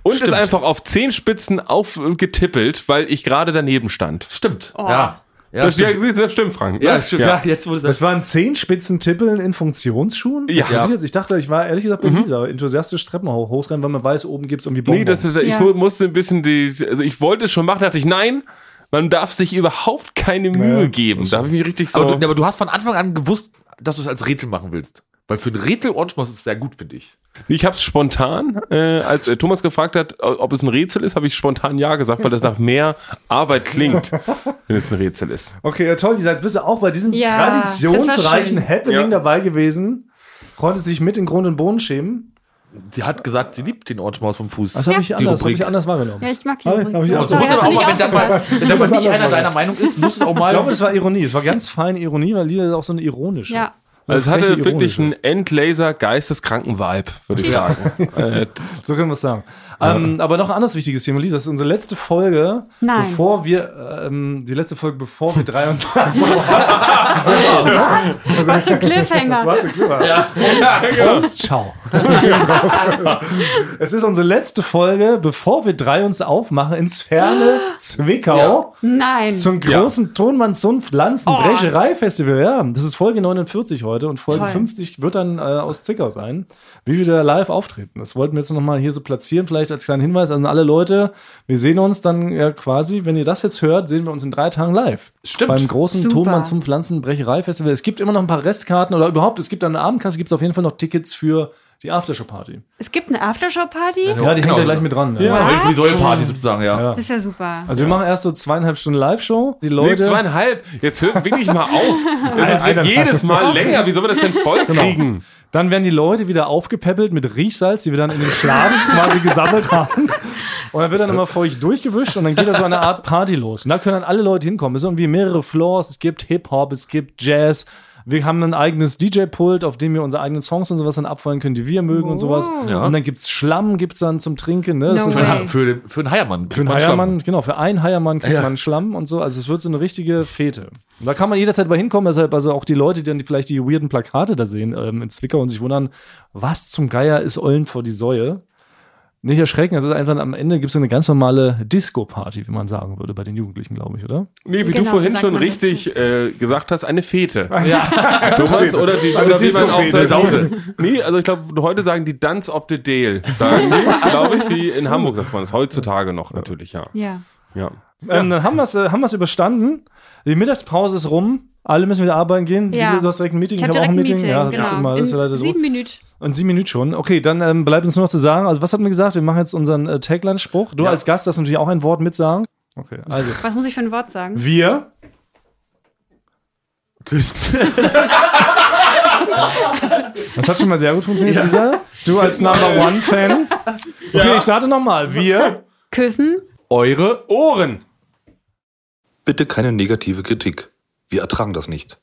und ist einfach auf Zehenspitzen aufgetippelt, weil ich gerade daneben stand. Stimmt. Oh. Ja. Ja, Das, ja, stimmt. das stimmt, Frank. ne? Ja, stimmt. Ja, jetzt wurde das. Das waren Zehenspitzentippeln in Funktionsschuhen? Ja. Hätte Ich, jetzt- ich dachte, ich war ehrlich gesagt bei Lisa. Enthusiastisch Treppen hoch, hochrennen, weil man weiß, oben gibt es irgendwie Bonbons. Nee, das ist, ich Ja. mu- musste ein bisschen die, also ich wollte es schon machen, dachte ich, nein, man darf sich überhaupt keine Mühe Ja, geben. Da habe ich mich richtig so. Aber, du, aber du hast von Anfang an gewusst, dass du es als Rätsel machen willst. Weil für ein Rätsel Ohrenschmaus ist sehr gut, finde ich. Ich habe es spontan, äh, als äh, Thomas gefragt hat, ob es ein Rätsel ist, habe ich spontan ja gesagt, weil das nach mehr Arbeit klingt, wenn es ein Rätsel ist. Okay, ja, toll, Lisa, jetzt bist du auch bei diesem Ja, traditionsreichen. Happening Ja. dabei gewesen. Konntest dich mit in Grund und Boden schämen. Sie hat gesagt, sie liebt den Ohrenschmaus vom Fuß. Das habe ich, Die anders- hab ich anders wahrgenommen. Ja, ich mag die ich- Rubrik. hab ich muss aber auch nicht mal, wenn dann mal, wenn dann mal nicht einer deiner Meinung ist, muss es auch mal. Ich glaube, es war Ironie. Es war ganz feine Ironie, weil Lisa ist auch so eine ironische. Ja. Also es hatte wirklich einen Endlaser geisteskranken Vibe, würde ich sagen. äh, So können wir es sagen. Ähm, aber noch ein anderes wichtiges Thema, Lisa. Das ist unsere letzte Folge, Nein. bevor wir, ähm, die letzte Folge, bevor wir 23. Was für ein Cliffhanger. Was für Klima. Ja. Und ciao. es ist unsere letzte Folge, bevor wir drei uns aufmachen ins ferne Zwickau Nein. zum großen Tonmann Zunft Lanzen Oh. Brecherei-Festival. Ja, das ist Folge 49 heute und Folge Toll. 50 wird dann äh, aus Zwickau sein, wie wir da live auftreten. Das wollten wir jetzt nochmal hier so platzieren, vielleicht als kleinen Hinweis an alle Leute. Wir sehen uns dann ja quasi, wenn ihr das jetzt hört, sehen wir uns in drei Tagen live. Stimmt. Beim großen Super. Tonmann zum Pflanzenbrecherei-Festival. Es gibt immer noch ein paar Restkarten oder überhaupt, es gibt an der Abendkasse gibt es auf jeden Fall noch Tickets für die Aftershow-Party. Es gibt eine Aftershow-Party. Ja, die genau. hängt ja gleich mit dran. Ja. Ja, die Säulenparty sozusagen, ja. Ja. Das ist ja super. Also wir machen erst so zweieinhalb Stunden Live-Show. Die nee, Leute. zweieinhalb. Jetzt hört wirklich mal auf. Es wird Eineinhalb. jedes Mal länger. Wie soll man das denn voll kriegen? Dann werden die Leute wieder aufgepäppelt mit Riechsalz, die wir dann in den Schlafen quasi gesammelt haben. Und dann wird dann immer feucht durchgewischt und dann geht da so eine Art Party los. Und da können dann alle Leute hinkommen. Es sind irgendwie mehrere Floors, es gibt Hip-Hop, es gibt Jazz, Wir haben ein eigenes DJ-Pult, auf dem wir unsere eigenen Songs und sowas dann abfallen können, die wir mögen und sowas. Ja. Und dann gibt's Schlamm, gibt's dann zum Trinken. Ne? Das No ist Für, für, den, für einen Heiermann. für einen Man Heiermann, genau, für einen Heiermann kriegt Ja. man Schlamm und so. Also es wird so eine richtige Fete. Und da kann man jederzeit mal hinkommen, deshalb also auch die Leute, die dann vielleicht die weirden Plakate da sehen ähm, in Zwickau und sich wundern, was zum Geier ist Eulen vor die Säue. Nicht erschrecken, es ist einfach am Ende gibt es eine ganz normale Disco-Party, wie man sagen würde, bei den Jugendlichen, glaube ich, oder? Nee, wie Genau, du vorhin schon richtig äh, gesagt hast, eine Fete. Ja. Thomas, oder wie, oder wie man auch sagt. Sause. Nee, also ich glaube, heute sagen die Dance op the Dale. Sagen die, glaube ich, wie in Hamburg sagt man das. Heutzutage noch natürlich, ja. Ja. ja. Ähm, dann haben wir es äh, haben wir's überstanden. Die Mittagspause ist rum. Alle müssen wieder arbeiten gehen. Ja. Du hast direkt ein Meeting. Ich habe auch ein Meeting. Meeting. Ja, das genau. ist immer, das ist leider so. sieben Minuten. Und sieben Minuten schon. Okay, dann ähm, bleibt uns nur noch zu sagen. Also, was hatten wir gesagt? Wir machen jetzt unseren äh, Tagline-Spruch. Du als Gast darfst natürlich auch ein Wort mitsagen. Okay, also. Was muss ich für ein Wort sagen? Wir. Küssen. Das hat schon mal sehr gut funktioniert, Lisa. Du als Number One-Fan. Okay, ich starte nochmal. Wir. Küssen. Eure Ohren. Bitte keine negative Kritik. Wir ertragen das nicht.